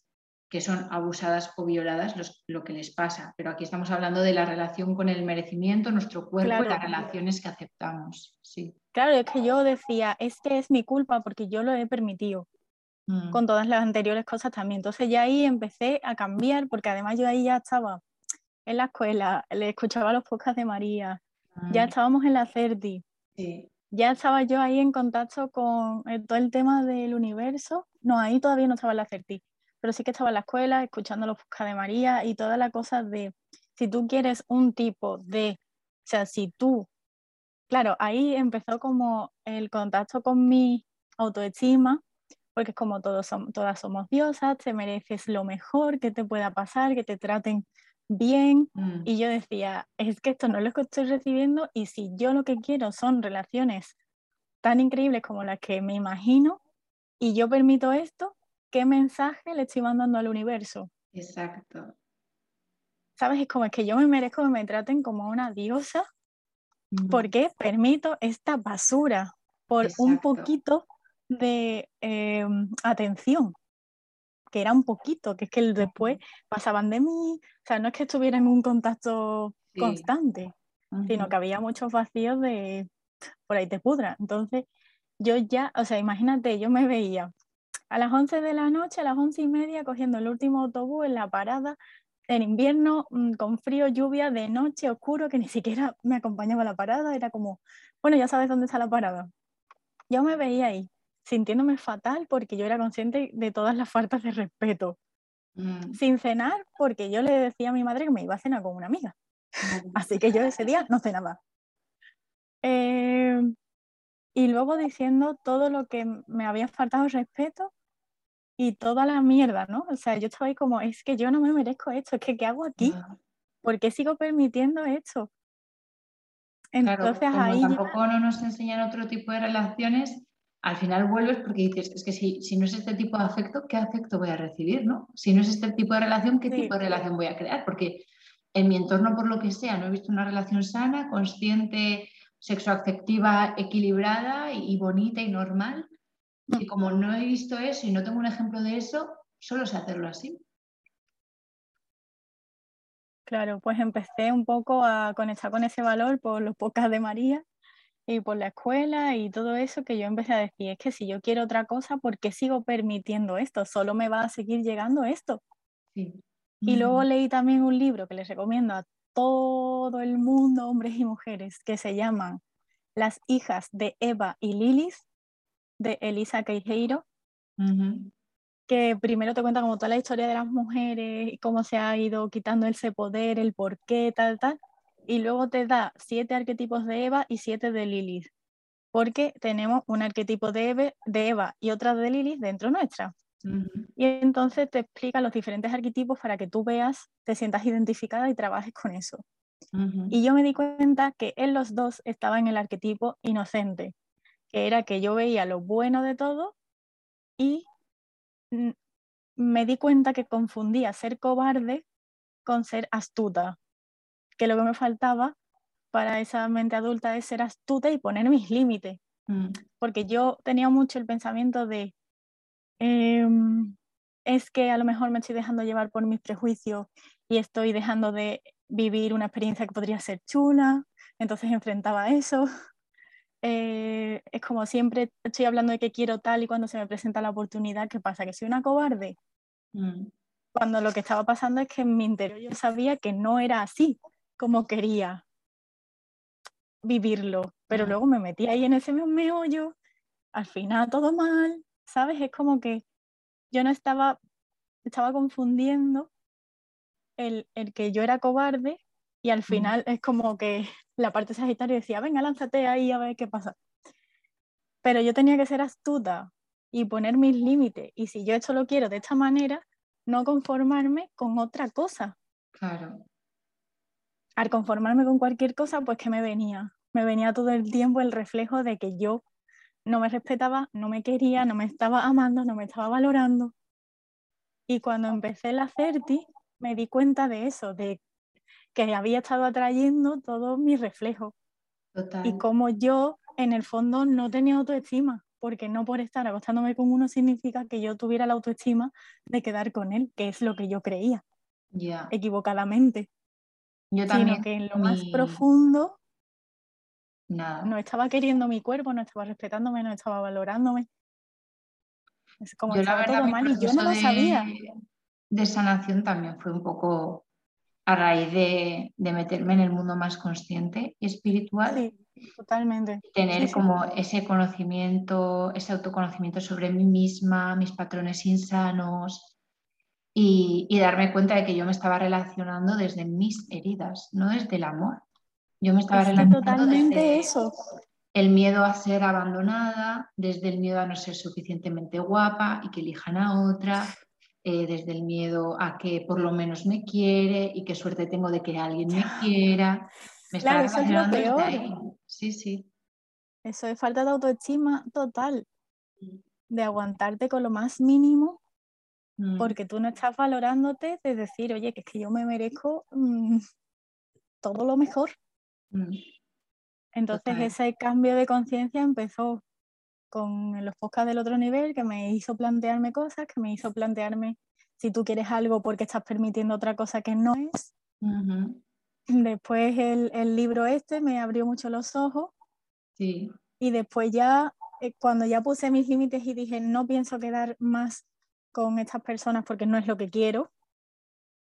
B: que son abusadas o violadas lo que les pasa, pero aquí estamos hablando de la relación con el merecimiento, nuestro cuerpo y las relaciones que aceptamos. Sí.
C: Claro, es que yo decía, es que es mi culpa porque yo lo he permitido. Mm. Con todas las anteriores cosas también. Entonces ya ahí empecé a cambiar, porque además yo ahí ya estaba en la escuela, le escuchaba los podcasts de María, ya estábamos en la CERTI. Sí ya estaba yo ahí en contacto con eh, todo el tema del universo. No, ahí todavía no estaba en la CERTI, pero sí que estaba en la escuela escuchando los podcasts de María y toda la cosa de si tú quieres un tipo de, o sea, si tú, claro, ahí empezó como el contacto con mi autoestima, porque es como todos todas somos diosas, te mereces lo mejor que te pueda pasar, que te traten bien mm. y yo decía, es que esto no es lo que estoy recibiendo y si yo lo que quiero son relaciones tan increíbles como las que me imagino y yo permito esto, ¿qué mensaje le estoy mandando al universo?
B: Exacto.
C: ¿Sabes? Es como es que yo me merezco que me traten como una diosa porque permito esta basura por un poquito de em, atención que era un poquito, que es que después pasaban de mí, o sea, no es que estuviera en un contacto constante, sino que había muchos vacíos de por ahí te pudra. Entonces, yo ya, o sea, imagínate, yo me veía a las 11 de la noche, a las once y media, cogiendo el último autobús en la parada, en invierno, mm, con frío, lluvia, de noche, oscuro, que ni siquiera me acompañaba a la parada, era como, bueno, ya sabes dónde está la parada. Yo me veía ahí sintiéndome fatal porque yo era consciente de todas las faltas de respeto. Mm. Sin cenar porque yo le decía a mi madre que me iba a cenar con una amiga. Así que yo ese día no cenaba. Eh, y luego diciendo todo lo que me había faltado respeto y toda la mierda, ¿no? O sea, yo estaba ahí como, es que yo no me merezco esto, es que ¿qué hago aquí? ¿Por qué sigo permitiendo esto?
B: Entonces ahí... Tampoco no nos enseñan otro tipo de relaciones, al final vuelves porque dices, es que si, si, no es este tipo de afecto, ¿qué afecto voy a recibir? ¿no? Si no es este tipo de relación, ¿qué tipo de relación voy a crear? Porque en mi entorno, por lo que sea, no he visto una relación sana, consciente, sexoafectiva, equilibrada y, bonita y normal. Y mm. como no he visto eso y no tengo un ejemplo de eso, solo sé hacerlo así.
C: Claro, pues empecé un poco a conectar con ese valor por los pocas de María y por la escuela y todo eso que yo empecé a decir, es que si yo quiero otra cosa, ¿por qué sigo permitiendo esto? Solo me va a seguir llegando esto. Y luego leí también un libro que les recomiendo a todo el mundo, hombres y mujeres, que se llaman Las hijas de Eva y Lilith, de Elisa Queijeiro, que primero te cuenta como toda la historia de las mujeres y cómo se ha ido quitando ese poder, el por qué, tal, tal y luego te da siete arquetipos de Eva y siete de Lilith, porque tenemos un arquetipo de, Eva y otra de Lilith dentro nuestra. Y entonces te explica los diferentes arquetipos para que tú veas, te sientas identificada y trabajes con eso. Y yo me di cuenta que en los dos estaba en el arquetipo inocente, que era que yo veía lo bueno de todo y me di cuenta que confundía ser cobarde con ser astuta que lo que me faltaba para esa mente adulta es ser astuta y poner mis límites. Mm. Porque yo tenía mucho el pensamiento de, em, es que a lo mejor me estoy dejando llevar por mis prejuicios y estoy dejando de vivir una experiencia que podría ser chula, entonces enfrentaba eso. Eh, es como siempre estoy hablando de que quiero tal y cuando se me presenta la oportunidad, ¿qué pasa? ¿Que soy una cobarde? Mm. Cuando lo que estaba pasando es que en mi interior yo sabía que no era así, como quería. vivirlo, pero luego me metí ahí en ese meollo, al final todo mal, ¿sabes? Es como que yo no estaba, estaba confundiendo el, el que yo era cobarde y al final es como que la parte sagitaria decía, venga, lánzate ahí a ver qué pasa. Pero yo tenía que ser astuta y poner mis límites. Y si yo esto lo quiero de esta manera, no conformarme con otra cosa.
B: Claro.
C: Al conformarme con cualquier cosa, pues que me venía. Me venía todo el tiempo el reflejo de que yo no me respetaba, no me quería, no me estaba amando, no me estaba valorando. Y cuando empecé la CERTI, me di cuenta de eso, de que había estado atrayendo todos mis reflejos. Y como yo, en el fondo, no tenía autoestima, porque no por estar acostándome con uno significa que yo tuviera la autoestima de quedar con él, que es lo que yo creía, equivocadamente. Yo también. Sino que en lo más profundo no estaba queriendo mi cuerpo, no estaba respetándome, no estaba valorándome. Es como yo estaba todo mal y yo no lo sabía.
B: De sanación también fue un poco a raíz de, meterme en el mundo más consciente y espiritual.
C: Sí, totalmente.
B: Tener como ese conocimiento, ese autoconocimiento sobre mí misma, mis patrones insanos y, darme cuenta de que yo me estaba relacionando desde mis heridas, no desde el amor. Yo me estaba relacionando
C: totalmente desde eso.
B: el miedo a ser abandonada, desde el miedo a no ser suficientemente guapa y que elijan a otra, eh, desde el miedo a que por lo menos me quiere y qué suerte tengo de que alguien me quiera. Me
C: claro, eso es lo peor.
B: Sí, sí.
C: Eso es falta de autoestima total, de aguantarte con lo más mínimo, mm. porque tú no estás valorándote de decir, oye, que es que yo me merezco mm, todo lo mejor. Mm. Entonces ese cambio de conciencia empezó con los podcasts del otro nivel que me hizo plantearme cosas, que me hizo plantearme si tú quieres algo porque estás permitiendo otra cosa que no es. Después el, libro este me abrió mucho los ojos.
B: Sí.
C: Y después ya, eh, cuando ya puse mis límites y dije, no pienso quedar más con estas personas porque no es lo que quiero,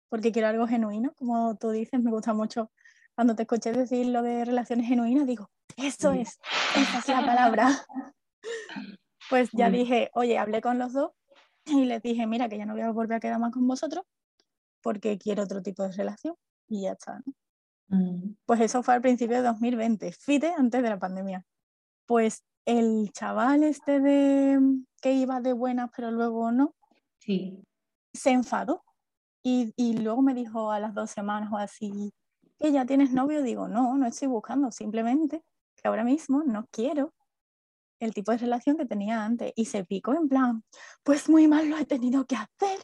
C: porque quiero algo genuino, como tú dices, me gusta mucho cuando te escuché decir lo de relaciones genuinas, digo, eso es, esa es la palabra. Pues ya dije, oye, hablé con los dos y les dije, mira, que ya no voy a volver a quedar más con vosotros porque quiero otro tipo de relación y ya está. Mm. Pues eso fue al principio de 2020, fite antes de la pandemia. Pues el chaval este de que iba de buenas pero luego no,
B: sí.
C: se enfadó y, y luego me dijo a las dos semanas o así, que ya tienes novio, digo, no, no estoy buscando, simplemente que ahora mismo no quiero el tipo de relación que tenía antes y se picó en plan, pues muy mal lo he tenido que hacer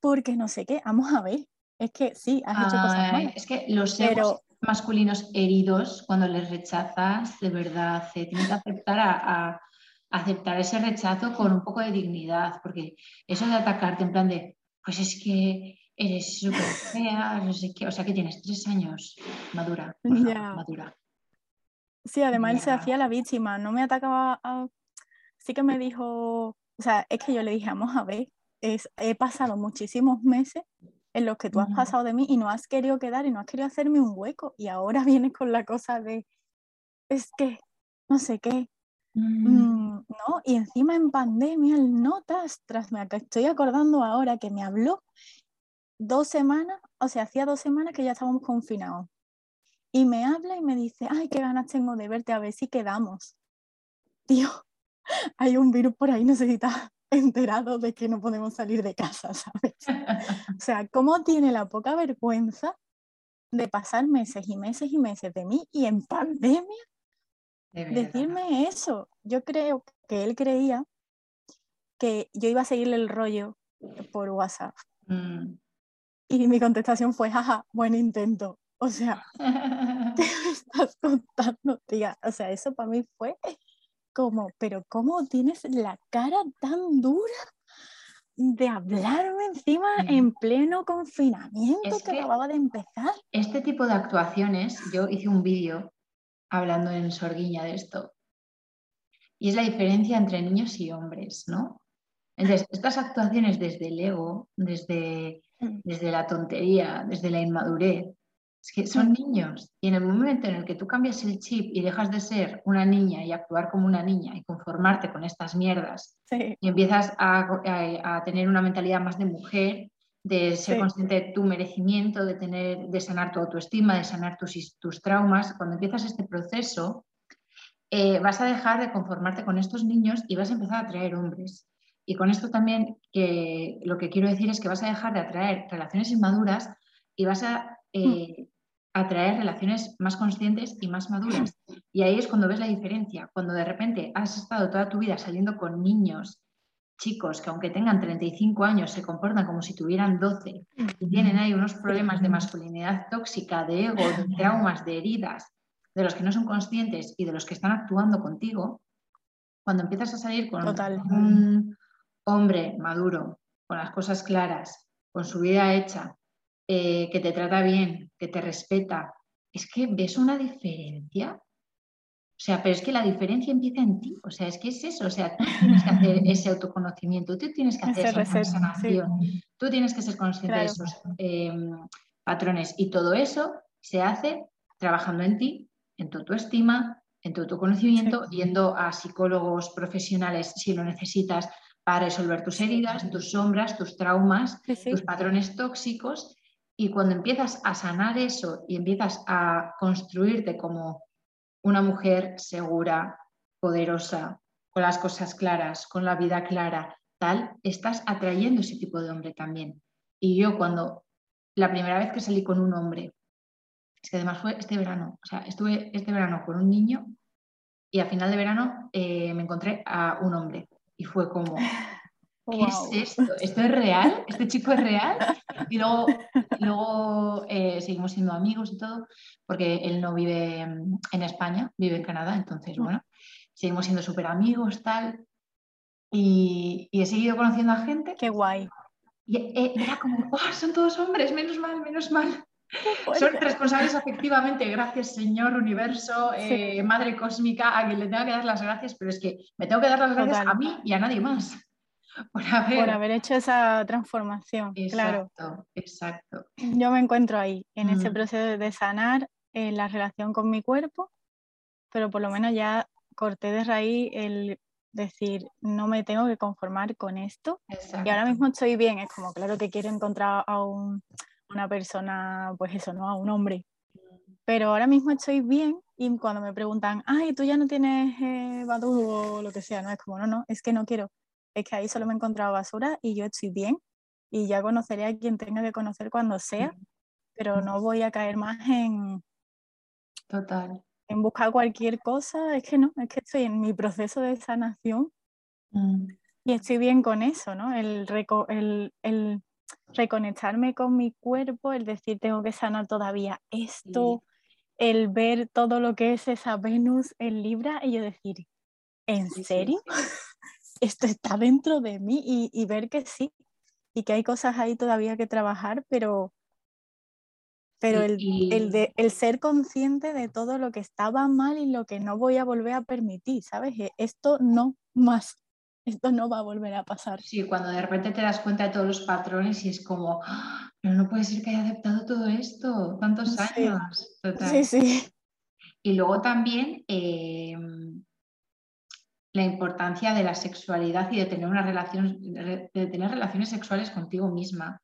C: porque no sé qué, vamos a ver, es que sí, has hecho cosas malas.
B: Es que los pero... masculinos heridos, cuando les rechazas, de verdad, se tienen que aceptar a, aceptar ese rechazo con un poco de dignidad, porque eso de atacarte en plan de, pues es que eres súper fea, no sé qué, o sea que tienes tres años, madura, madura.
C: Sí, además él se hacía la víctima, no me atacaba. Sí que me dijo, o sea, es que yo le dije, vamos a ver, es, he pasado muchísimos meses en los que tú has pasado de mí y no has querido quedar y no has querido hacerme un hueco y ahora vienes con la cosa de, es que, no sé qué, mm, ¿no? Y encima en pandemia, el notas, tras me estoy acordando ahora que me habló dos semanas, o sea, hacía dos semanas que ya estábamos confinados y me habla y me dice, ay, qué ganas tengo de verte, a ver si quedamos. Tío, hay un virus por ahí, necesita enterado de que no podemos salir de casa, ¿sabes? o sea, ¿cómo tiene la poca vergüenza de pasar meses y meses y meses de mí y en pandemia decirme eso? Yo creo que él creía que yo iba a seguirle el rollo por WhatsApp. Mm. Y mi contestación fue, jaja, buen intento. O sea, ¿qué me estás contando, tía? O sea, eso para mí fue como, pero ¿cómo tienes la cara tan dura de hablarme encima en pleno confinamiento que, acababa de empezar?
B: Este tipo de actuaciones, yo hice un vídeo hablando en Sorguiña de esto, y es la diferencia entre niños y hombres, ¿no? Entonces, estas actuaciones desde el ego, desde, mm. Desde la tontería, desde la inmadurez, Es que son niños y en el momento en el que tú cambias el chip y dejas de ser una niña y actuar como una niña y conformarte con estas mierdas y empiezas a, tener una mentalidad más de mujer, de ser consciente de tu merecimiento, de, tener, de sanar tu autoestima, de sanar tus, tus traumas, cuando empiezas este proceso, eh, vas a dejar de conformarte con estos niños y vas a empezar a atraer hombres. Y con esto también que lo que quiero decir es que vas a dejar de atraer relaciones inmaduras y vas a eh, atraer relaciones más conscientes y más maduras. Y ahí es cuando ves la diferencia, cuando de repente has estado toda tu vida saliendo con niños, chicos que aunque tengan 35 años se comportan como si tuvieran 12 y tienen ahí unos problemas de masculinidad tóxica, de ego, de traumas, de heridas, de los que no son conscientes y de los que están actuando contigo, cuando empiezas a salir con un hombre maduro, con las cosas claras, con su vida hecha, eh, que te trata bien, que te respeta, es que ves una diferencia. O sea, pero es que la diferencia empieza en ti. O sea, es que es eso. O sea, tú tienes que hacer ese autoconocimiento, tú tienes que hacer esa sanación, tú tienes que ser consciente de esos em, patrones. Y todo eso se hace trabajando en ti, en tu autoestima, en tu autoconocimiento, yendo a psicólogos profesionales si lo necesitas para resolver tus heridas, tus sombras, tus traumas, tus patrones tóxicos. Y cuando empiezas a sanar eso y empiezas a construirte como una mujer segura, poderosa, con las cosas claras, con la vida clara, tal, estás atrayendo ese tipo de hombre también. Y yo cuando la primera vez que salí con un hombre, es que además fue este verano, o sea, estuve este verano con un niño y a final de verano eh, me encontré a un hombre y fue como, ¿qué es esto? ¿Esto es real? ¿Este chico es real? Y luego, luego eh, seguimos siendo amigos y todo, porque él no vive en España, vive en Canadá, entonces, mm. bueno, seguimos siendo súper amigos, tal. Y, he seguido conociendo a gente.
C: Qué guay.
B: Y eh, era como, oh, son todos hombres, menos mal, menos mal. Son responsables afectivamente, gracias Señor Universo, eh, Madre Cósmica, a quien le tengo que dar las gracias, pero es que me tengo que dar las gracias a mí y a nadie más.
C: por haber, hecho esa transformación. Exacto,
B: claro. exacto.
C: Yo me encuentro ahí, en ese mm. proceso de sanar en la relación con mi cuerpo, pero por lo menos ya corté de raíz el decir, no me tengo que conformar con esto. Y ahora mismo estoy bien, es como, claro que quiero encontrar a una persona, pues eso, ¿no? A un hombre. Pero ahora mismo estoy bien y cuando me preguntan, ay, tú ya no tienes eh, o lo que sea, no es como, no, no, es que no quiero es que ahí solo me he encontrado basura y yo estoy bien y ya conoceré a quien tenga que conocer cuando sea, pero no voy a caer más en...
B: Total.
C: En buscar cualquier cosa, es que no, es que estoy en mi proceso de sanación mm. y estoy bien con eso, ¿no? El, el, el, reconectarme con mi cuerpo, el decir tengo que sanar todavía esto, el ver todo lo que es esa Venus en Libra y yo decir, ¿en serio? esto está dentro de mí y, ver que sí, y que hay cosas ahí todavía que trabajar, pero, pero el, de, el ser consciente de todo lo que estaba mal y lo que no voy a volver a permitir, ¿sabes? E, esto no más, esto no va a volver a pasar.
B: Sí, cuando de repente te das cuenta de todos los patrones y es como, ¡Ah! pero no puede ser que haya aceptado todo esto, tantos años.
C: Sí, sí.
B: Y luego también... Em, la importancia de la sexualidad y de tener, una relación, de tener relaciones sexuales contigo misma,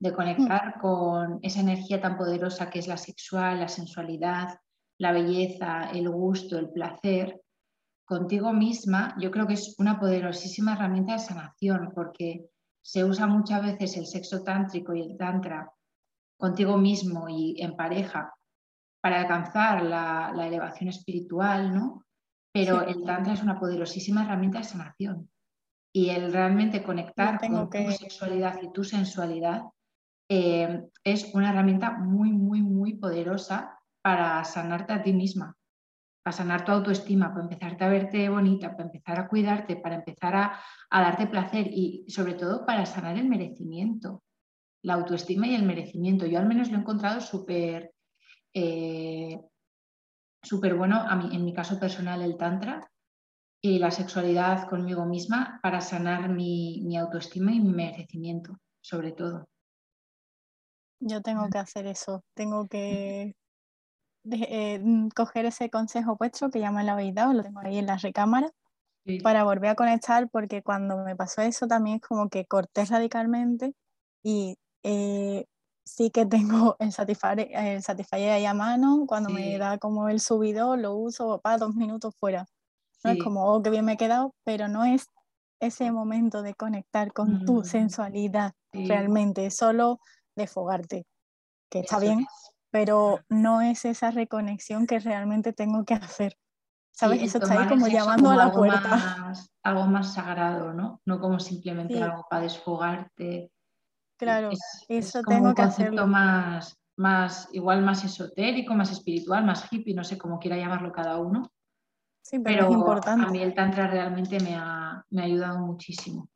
B: de conectar mm. con esa energía tan poderosa que es la sexual, la sensualidad, la belleza, el gusto, el placer, contigo misma, yo creo que es una poderosísima herramienta de sanación porque se usa muchas veces el sexo tántrico y el tantra contigo mismo y en pareja para alcanzar la, la elevación espiritual, ¿no? pero el Tantra es una poderosísima herramienta de sanación. Y el realmente conectar con tu sexualidad y tu sensualidad eh, es una herramienta muy, muy, muy poderosa para sanarte a ti misma, para sanar tu autoestima, para empezarte a verte bonita, para empezar a cuidarte, para empezar a, darte placer y sobre todo para sanar el merecimiento, la autoestima y el merecimiento. Yo al menos lo he encontrado súper eh, súper bueno, a mí, en mi caso personal, el Tantra y la sexualidad conmigo misma para sanar mi, mi autoestima y mi merecimiento, sobre todo.
C: Yo tengo que hacer eso, tengo que eh, mm, coger ese consejo vuestro que ya me lo habéis dado, lo tengo ahí en la recámara, para volver a conectar, porque cuando me pasó eso también es como que corté radicalmente y eh, sí que tengo el Satisfyer, el Satisfyer ahí a mano, cuando me da como el subidor lo uso para dos minutos fuera. No es como, oh, qué bien me he quedado, pero no es ese momento de conectar con tu mm. sensualidad realmente, solo desfogarte, que está bien, pero no es esa reconexión que realmente tengo que hacer. ¿Sabes? eso está ahí como llamando a la puerta.
B: algo más sagrado, ¿no? No como simplemente algo para desfogarte.
C: Claro, eso tengo que hacerlo.
B: Más, más, igual más esotérico, más espiritual, más hippie, no sé cómo quiera llamarlo cada uno.
C: Sí, pero, es importante.
B: a mí el tantra realmente me ha, me ha ayudado muchísimo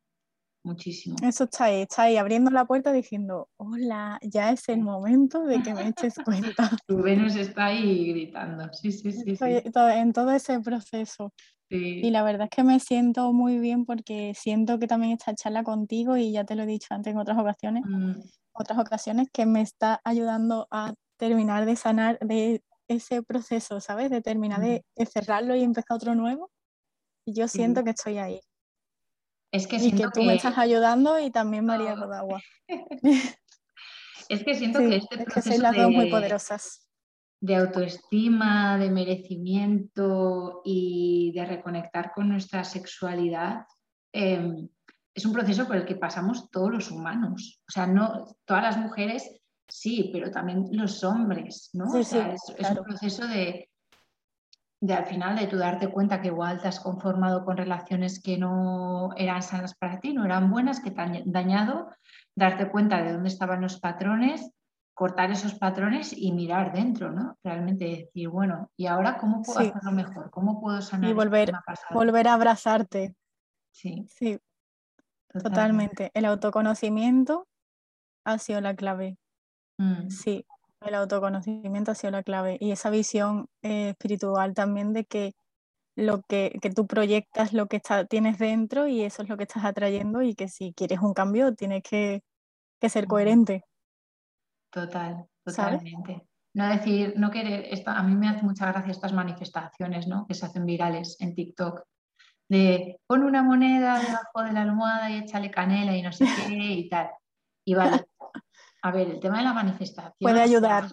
B: muchísimo.
C: Eso está ahí, está ahí abriendo la puerta diciendo, hola, ya es el momento de que me eches cuenta.
B: Tu Venus está ahí gritando, sí, sí, sí.
C: en todo ese proceso. Y la verdad es que me siento muy bien porque siento que también esta charla contigo, y ya te lo he dicho antes en otras ocasiones, mm. otras ocasiones, que me está ayudando a terminar de sanar de ese proceso, ¿sabes? De terminar de, mm. cerrarlo y empezar otro nuevo. Y yo siento que estoy ahí.
B: Es que
C: y que tú me estás ayudando y también María Rodagua.
B: es que siento que este proceso
C: las
B: de,
C: muy poderosas.
B: de autoestima, de merecimiento y de reconectar con nuestra sexualidad em, es un proceso por el que pasamos todos los humanos. O sea, no todas las mujeres sí, pero también los hombres, ¿no? o sea, es, un proceso de, de al final de tú darte cuenta que igual te has conformado con relaciones que no eran sanas para ti, no eran buenas, que te han dañado, darte cuenta de dónde estaban los patrones, cortar esos patrones y mirar dentro, ¿no? Realmente decir, bueno, ¿y ahora cómo puedo hacerlo mejor? ¿Cómo puedo sanar?
C: Y volver, volver a abrazarte.
B: Sí.
C: Sí. Totalmente. El autoconocimiento ha sido la clave. Mm. Sí, el autoconocimiento ha sido la clave y esa visión eh, espiritual también de que lo que, que tú proyectas lo que está, tienes dentro y eso es lo que estás atrayendo y que si quieres un cambio tienes que, que ser coherente.
B: Total, totalmente. No decir, no querer, esto, a mí me hace mucha gracia estas manifestaciones ¿no? que se hacen virales en TikTok, de pon una moneda debajo de la almohada y échale canela y no sé qué y tal. Y vale, a ver, el tema de la manifestación.
C: Puede ayudar.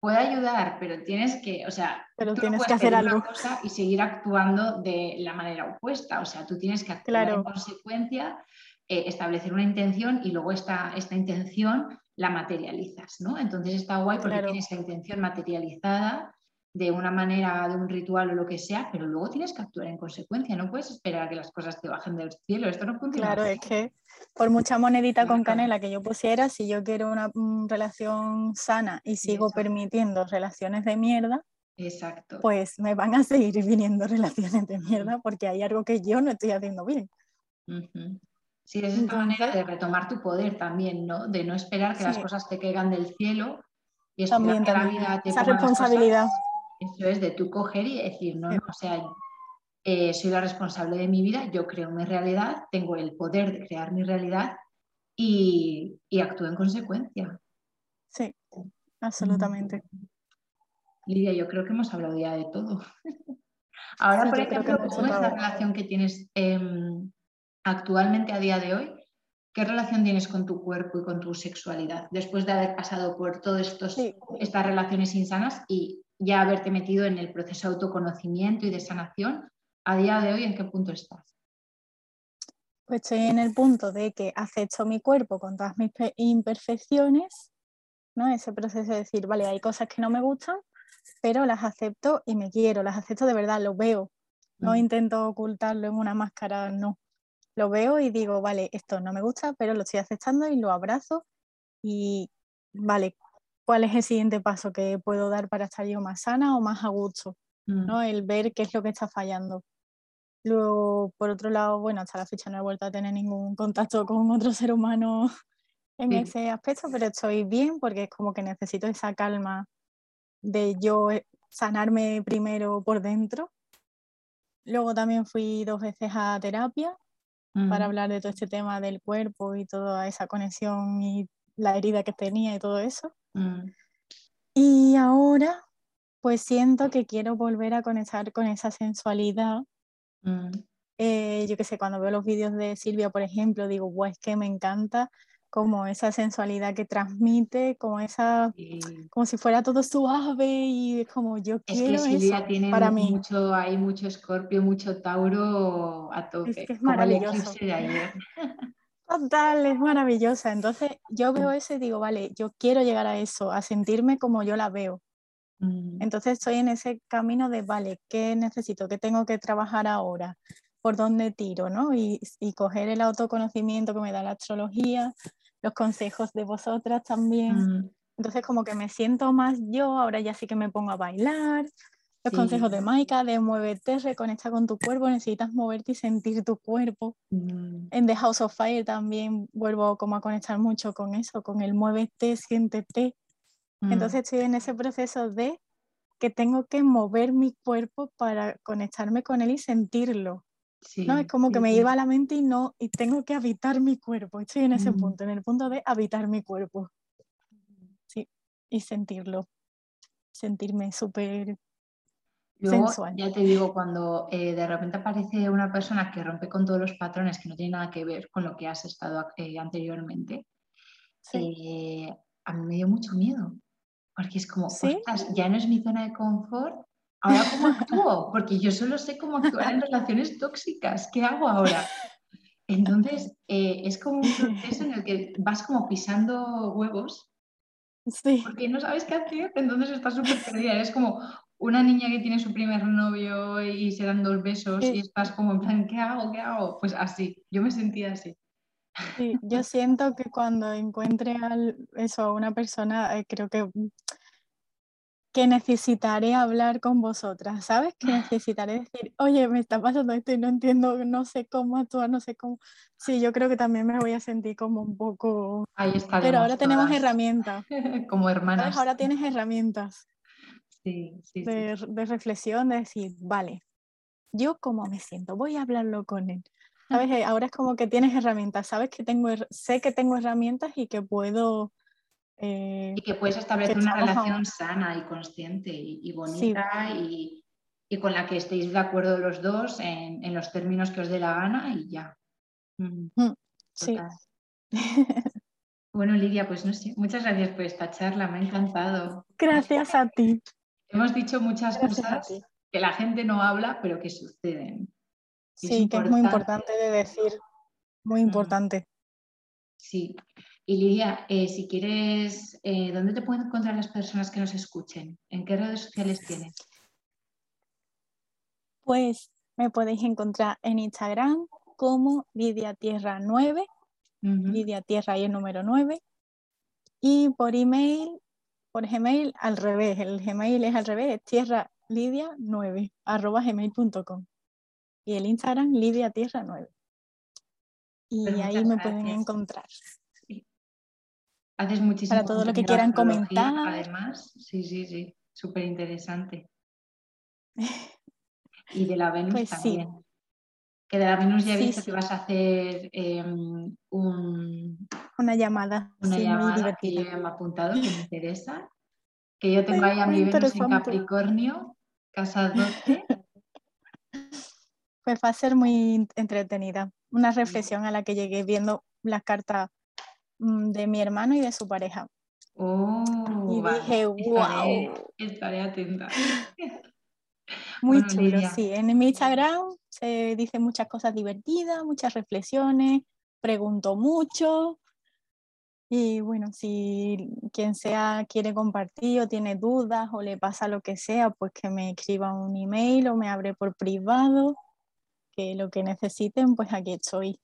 B: puede ayudar, pero tienes que, o sea,
C: pero tienes que hacer algo.
B: Cosa y seguir actuando de la manera opuesta. O sea, tú tienes que actuar en consecuencia, eh, establecer una intención y luego esta, esta intención la materializas, ¿no? Entonces está guay porque tienes esa intención materializada de una manera, de un ritual o lo que sea, pero luego tienes que actuar en consecuencia, no puedes esperar a que las cosas te bajen del cielo, esto no funciona.
C: Claro, es que por mucha monedita con canela que yo pusiera, si yo quiero una relación sana y sigo permitiendo relaciones de mierda,
B: Exacto.
C: pues me van a seguir viniendo relaciones de mierda porque hay algo que yo no estoy haciendo bien.
B: Sí, es una manera de retomar tu poder también, ¿no? De no esperar que las cosas te caigan del cielo y esperar que la vida te
C: Esa responsabilidad.
B: Eso es de tú coger y decir, no, no, o sea, eh, soy la responsable de mi vida, yo creo mi realidad, tengo el poder de crear mi realidad y, actúo en consecuencia.
C: Sí, absolutamente.
B: Lidia, yo creo que hemos hablado ya de todo. Ahora, por ejemplo, ¿cómo es la relación que tienes em, actualmente a día de hoy? ¿Qué relación tienes con tu cuerpo y con tu sexualidad después de haber pasado por todas estas relaciones insanas y ya haberte metido en el proceso de autoconocimiento y de sanación, a día de hoy, ¿en qué punto estás?
C: Pues estoy en el punto de que acepto mi cuerpo con todas mis imperfecciones, ¿no? Ese proceso de decir, vale, hay cosas que no me gustan, pero las acepto y me quiero, las acepto de verdad, lo veo. No mm. intento ocultarlo en una máscara, no. Lo veo y digo, vale, esto no me gusta, pero lo estoy aceptando y lo abrazo y, vale, cuál es el siguiente paso que puedo dar para estar yo más sana o más a gusto, mm. ¿no? El ver qué es lo que está fallando. Luego, por otro lado, bueno, hasta la fecha no he vuelto a tener ningún contacto con otro ser humano en ese aspecto, pero estoy bien porque es como que necesito esa calma de yo eh, sanarme primero por dentro. Luego también fui dos veces a terapia para mm. hablar de todo este tema del cuerpo y toda esa conexión y la herida que tenía y todo eso. Mm. Y ahora, pues siento que quiero volver a conectar con esa sensualidad. Mm. Eh, yo qué sé, cuando veo los vídeos de Silvia, por ejemplo, digo, guau, es que me encanta como esa sensualidad que transmite, como esa, como si fuera todo suave y es como yo quiero
B: es que Silvia tiene para mí. Mucho, hay mucho escorpio, mucho tauro a tope, es que es maravilloso. de ayer.
C: Total, es maravillosa. Entonces yo veo eso y digo, vale, yo quiero llegar a eso, a sentirme como yo la veo. Mm. Entonces estoy en ese camino de, vale, ¿qué necesito? ¿Qué tengo que trabajar ahora? ¿Por dónde tiro? ¿no? Y, y coger el autoconocimiento que me da la astrología, los consejos de vosotras también. Mm. Entonces como que me siento más yo, ahora ya sí que me pongo a bailar. Los consejos de Maika, de muévete, reconecta con tu cuerpo, necesitas moverte y sentir tu cuerpo. Mm. En The House of Fire también vuelvo como a conectar mucho con eso, con el muévete, siéntete. Mm. Entonces estoy en ese proceso de que tengo que mover mi cuerpo para conectarme con él y sentirlo. ¿no? Es como que me iba a la mente y no, y tengo que habitar mi cuerpo. Estoy en ese punto, en el punto de habitar mi cuerpo. Sí, y sentirlo. Sentirme súper sensual.
B: Ya te digo, cuando eh, de repente aparece una persona que rompe con todos los patrones que no tiene nada que ver con lo que has estado eh, anteriormente, eh, a mí me dio mucho miedo. Porque es como, ya no es mi zona de confort, ¿ahora cómo actúo? Porque yo solo sé cómo actuar en relaciones tóxicas. ¿Qué hago ahora? Entonces, es como un proceso en el que vas como pisando huevos. Sí. Porque no sabes qué hacer, entonces estás súper perdida. Es como una niña que tiene su primer novio y se dan dos besos y estás como en plan, ¿qué hago? ¿Qué hago? Pues así, yo me sentía así.
C: Sí, yo siento que cuando encuentre eso, a una persona, eh, creo que que necesitaré hablar con vosotras, ¿sabes? Que necesitaré decir, oye, me está pasando esto y no entiendo, no sé cómo actuar, no sé cómo. Sí, yo creo que también me voy a sentir como un poco...
B: Ahí está.
C: Pero ahora tenemos herramientas.
B: como hermanas.
C: Ahora tienes herramientas.
B: Sí, sí,
C: de, de, reflexión, de decir, vale, yo cómo me siento, voy a hablarlo con él. ¿Sabes? Eh, ahora es como que tienes herramientas, sabes que tengo, sé que tengo herramientas y que puedo
B: eh, y que puedes establecer una relación sana y consciente y, bonita y, con la que estéis de acuerdo los dos en, los términos que os dé la gana y ya.
C: Mm, mm, sí.
B: Bueno, Lidia, pues no sé, muchas gracias por esta charla, me ha encantado.
C: Gracias a ti.
B: Hemos dicho muchas cosas que la gente no habla, pero que suceden.
C: Sí, que es muy importante de decir, muy mm. importante.
B: Sí, y Lidia, eh, si quieres, eh, ¿dónde te pueden encontrar las personas que nos escuchen? ¿En qué redes sociales tienes?
C: Pues me podéis encontrar en Instagram como Lidia Tierra 9, Lidia Tierra y el número 9, y por email, por Gmail al revés, el Gmail es al revés, es tierra lidia 9 arroba gmail.com y el Instagram Lidia Tierra 9. Y pues ahí me pueden encontrar.
B: Haces muchísimo.
C: Para todo lo que quieran comentar.
B: Además, sí, sí, sí, súper interesante. y de la Venus pues también. Sí. Que de la Venus ya he visto que vas a hacer em, un,
C: una llamada.
B: Una llamada que yo me he apuntado, que me interesa. Que yo tengo ahí a mi Venus en Capricornio, casa 12.
C: Pues va a ser muy entretenida. Una reflexión a la que llegué viendo las cartas Mm, de mi hermano y de su pareja.
B: Oh,
C: y dije, wow.
B: Estaré, atenta.
C: Muy chulo, sí. En mi Instagram se dicen muchas cosas divertidas, muchas reflexiones, pregunto mucho. Y bueno, si quien sea quiere compartir o tiene dudas o le pasa lo que sea, pues que me escriba un email o me abre por privado, que lo que necesiten, pues aquí estoy.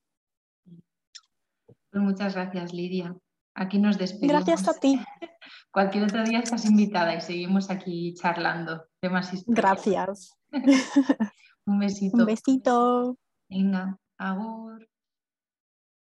B: Pues muchas gracias, Lidia. Aquí nos despedimos.
C: Gracias a ti.
B: Cualquier otro día estás invitada y seguimos aquí charlando de más
C: historias. Gracias.
B: Un besito.
C: Un besito.
B: Venga, agur.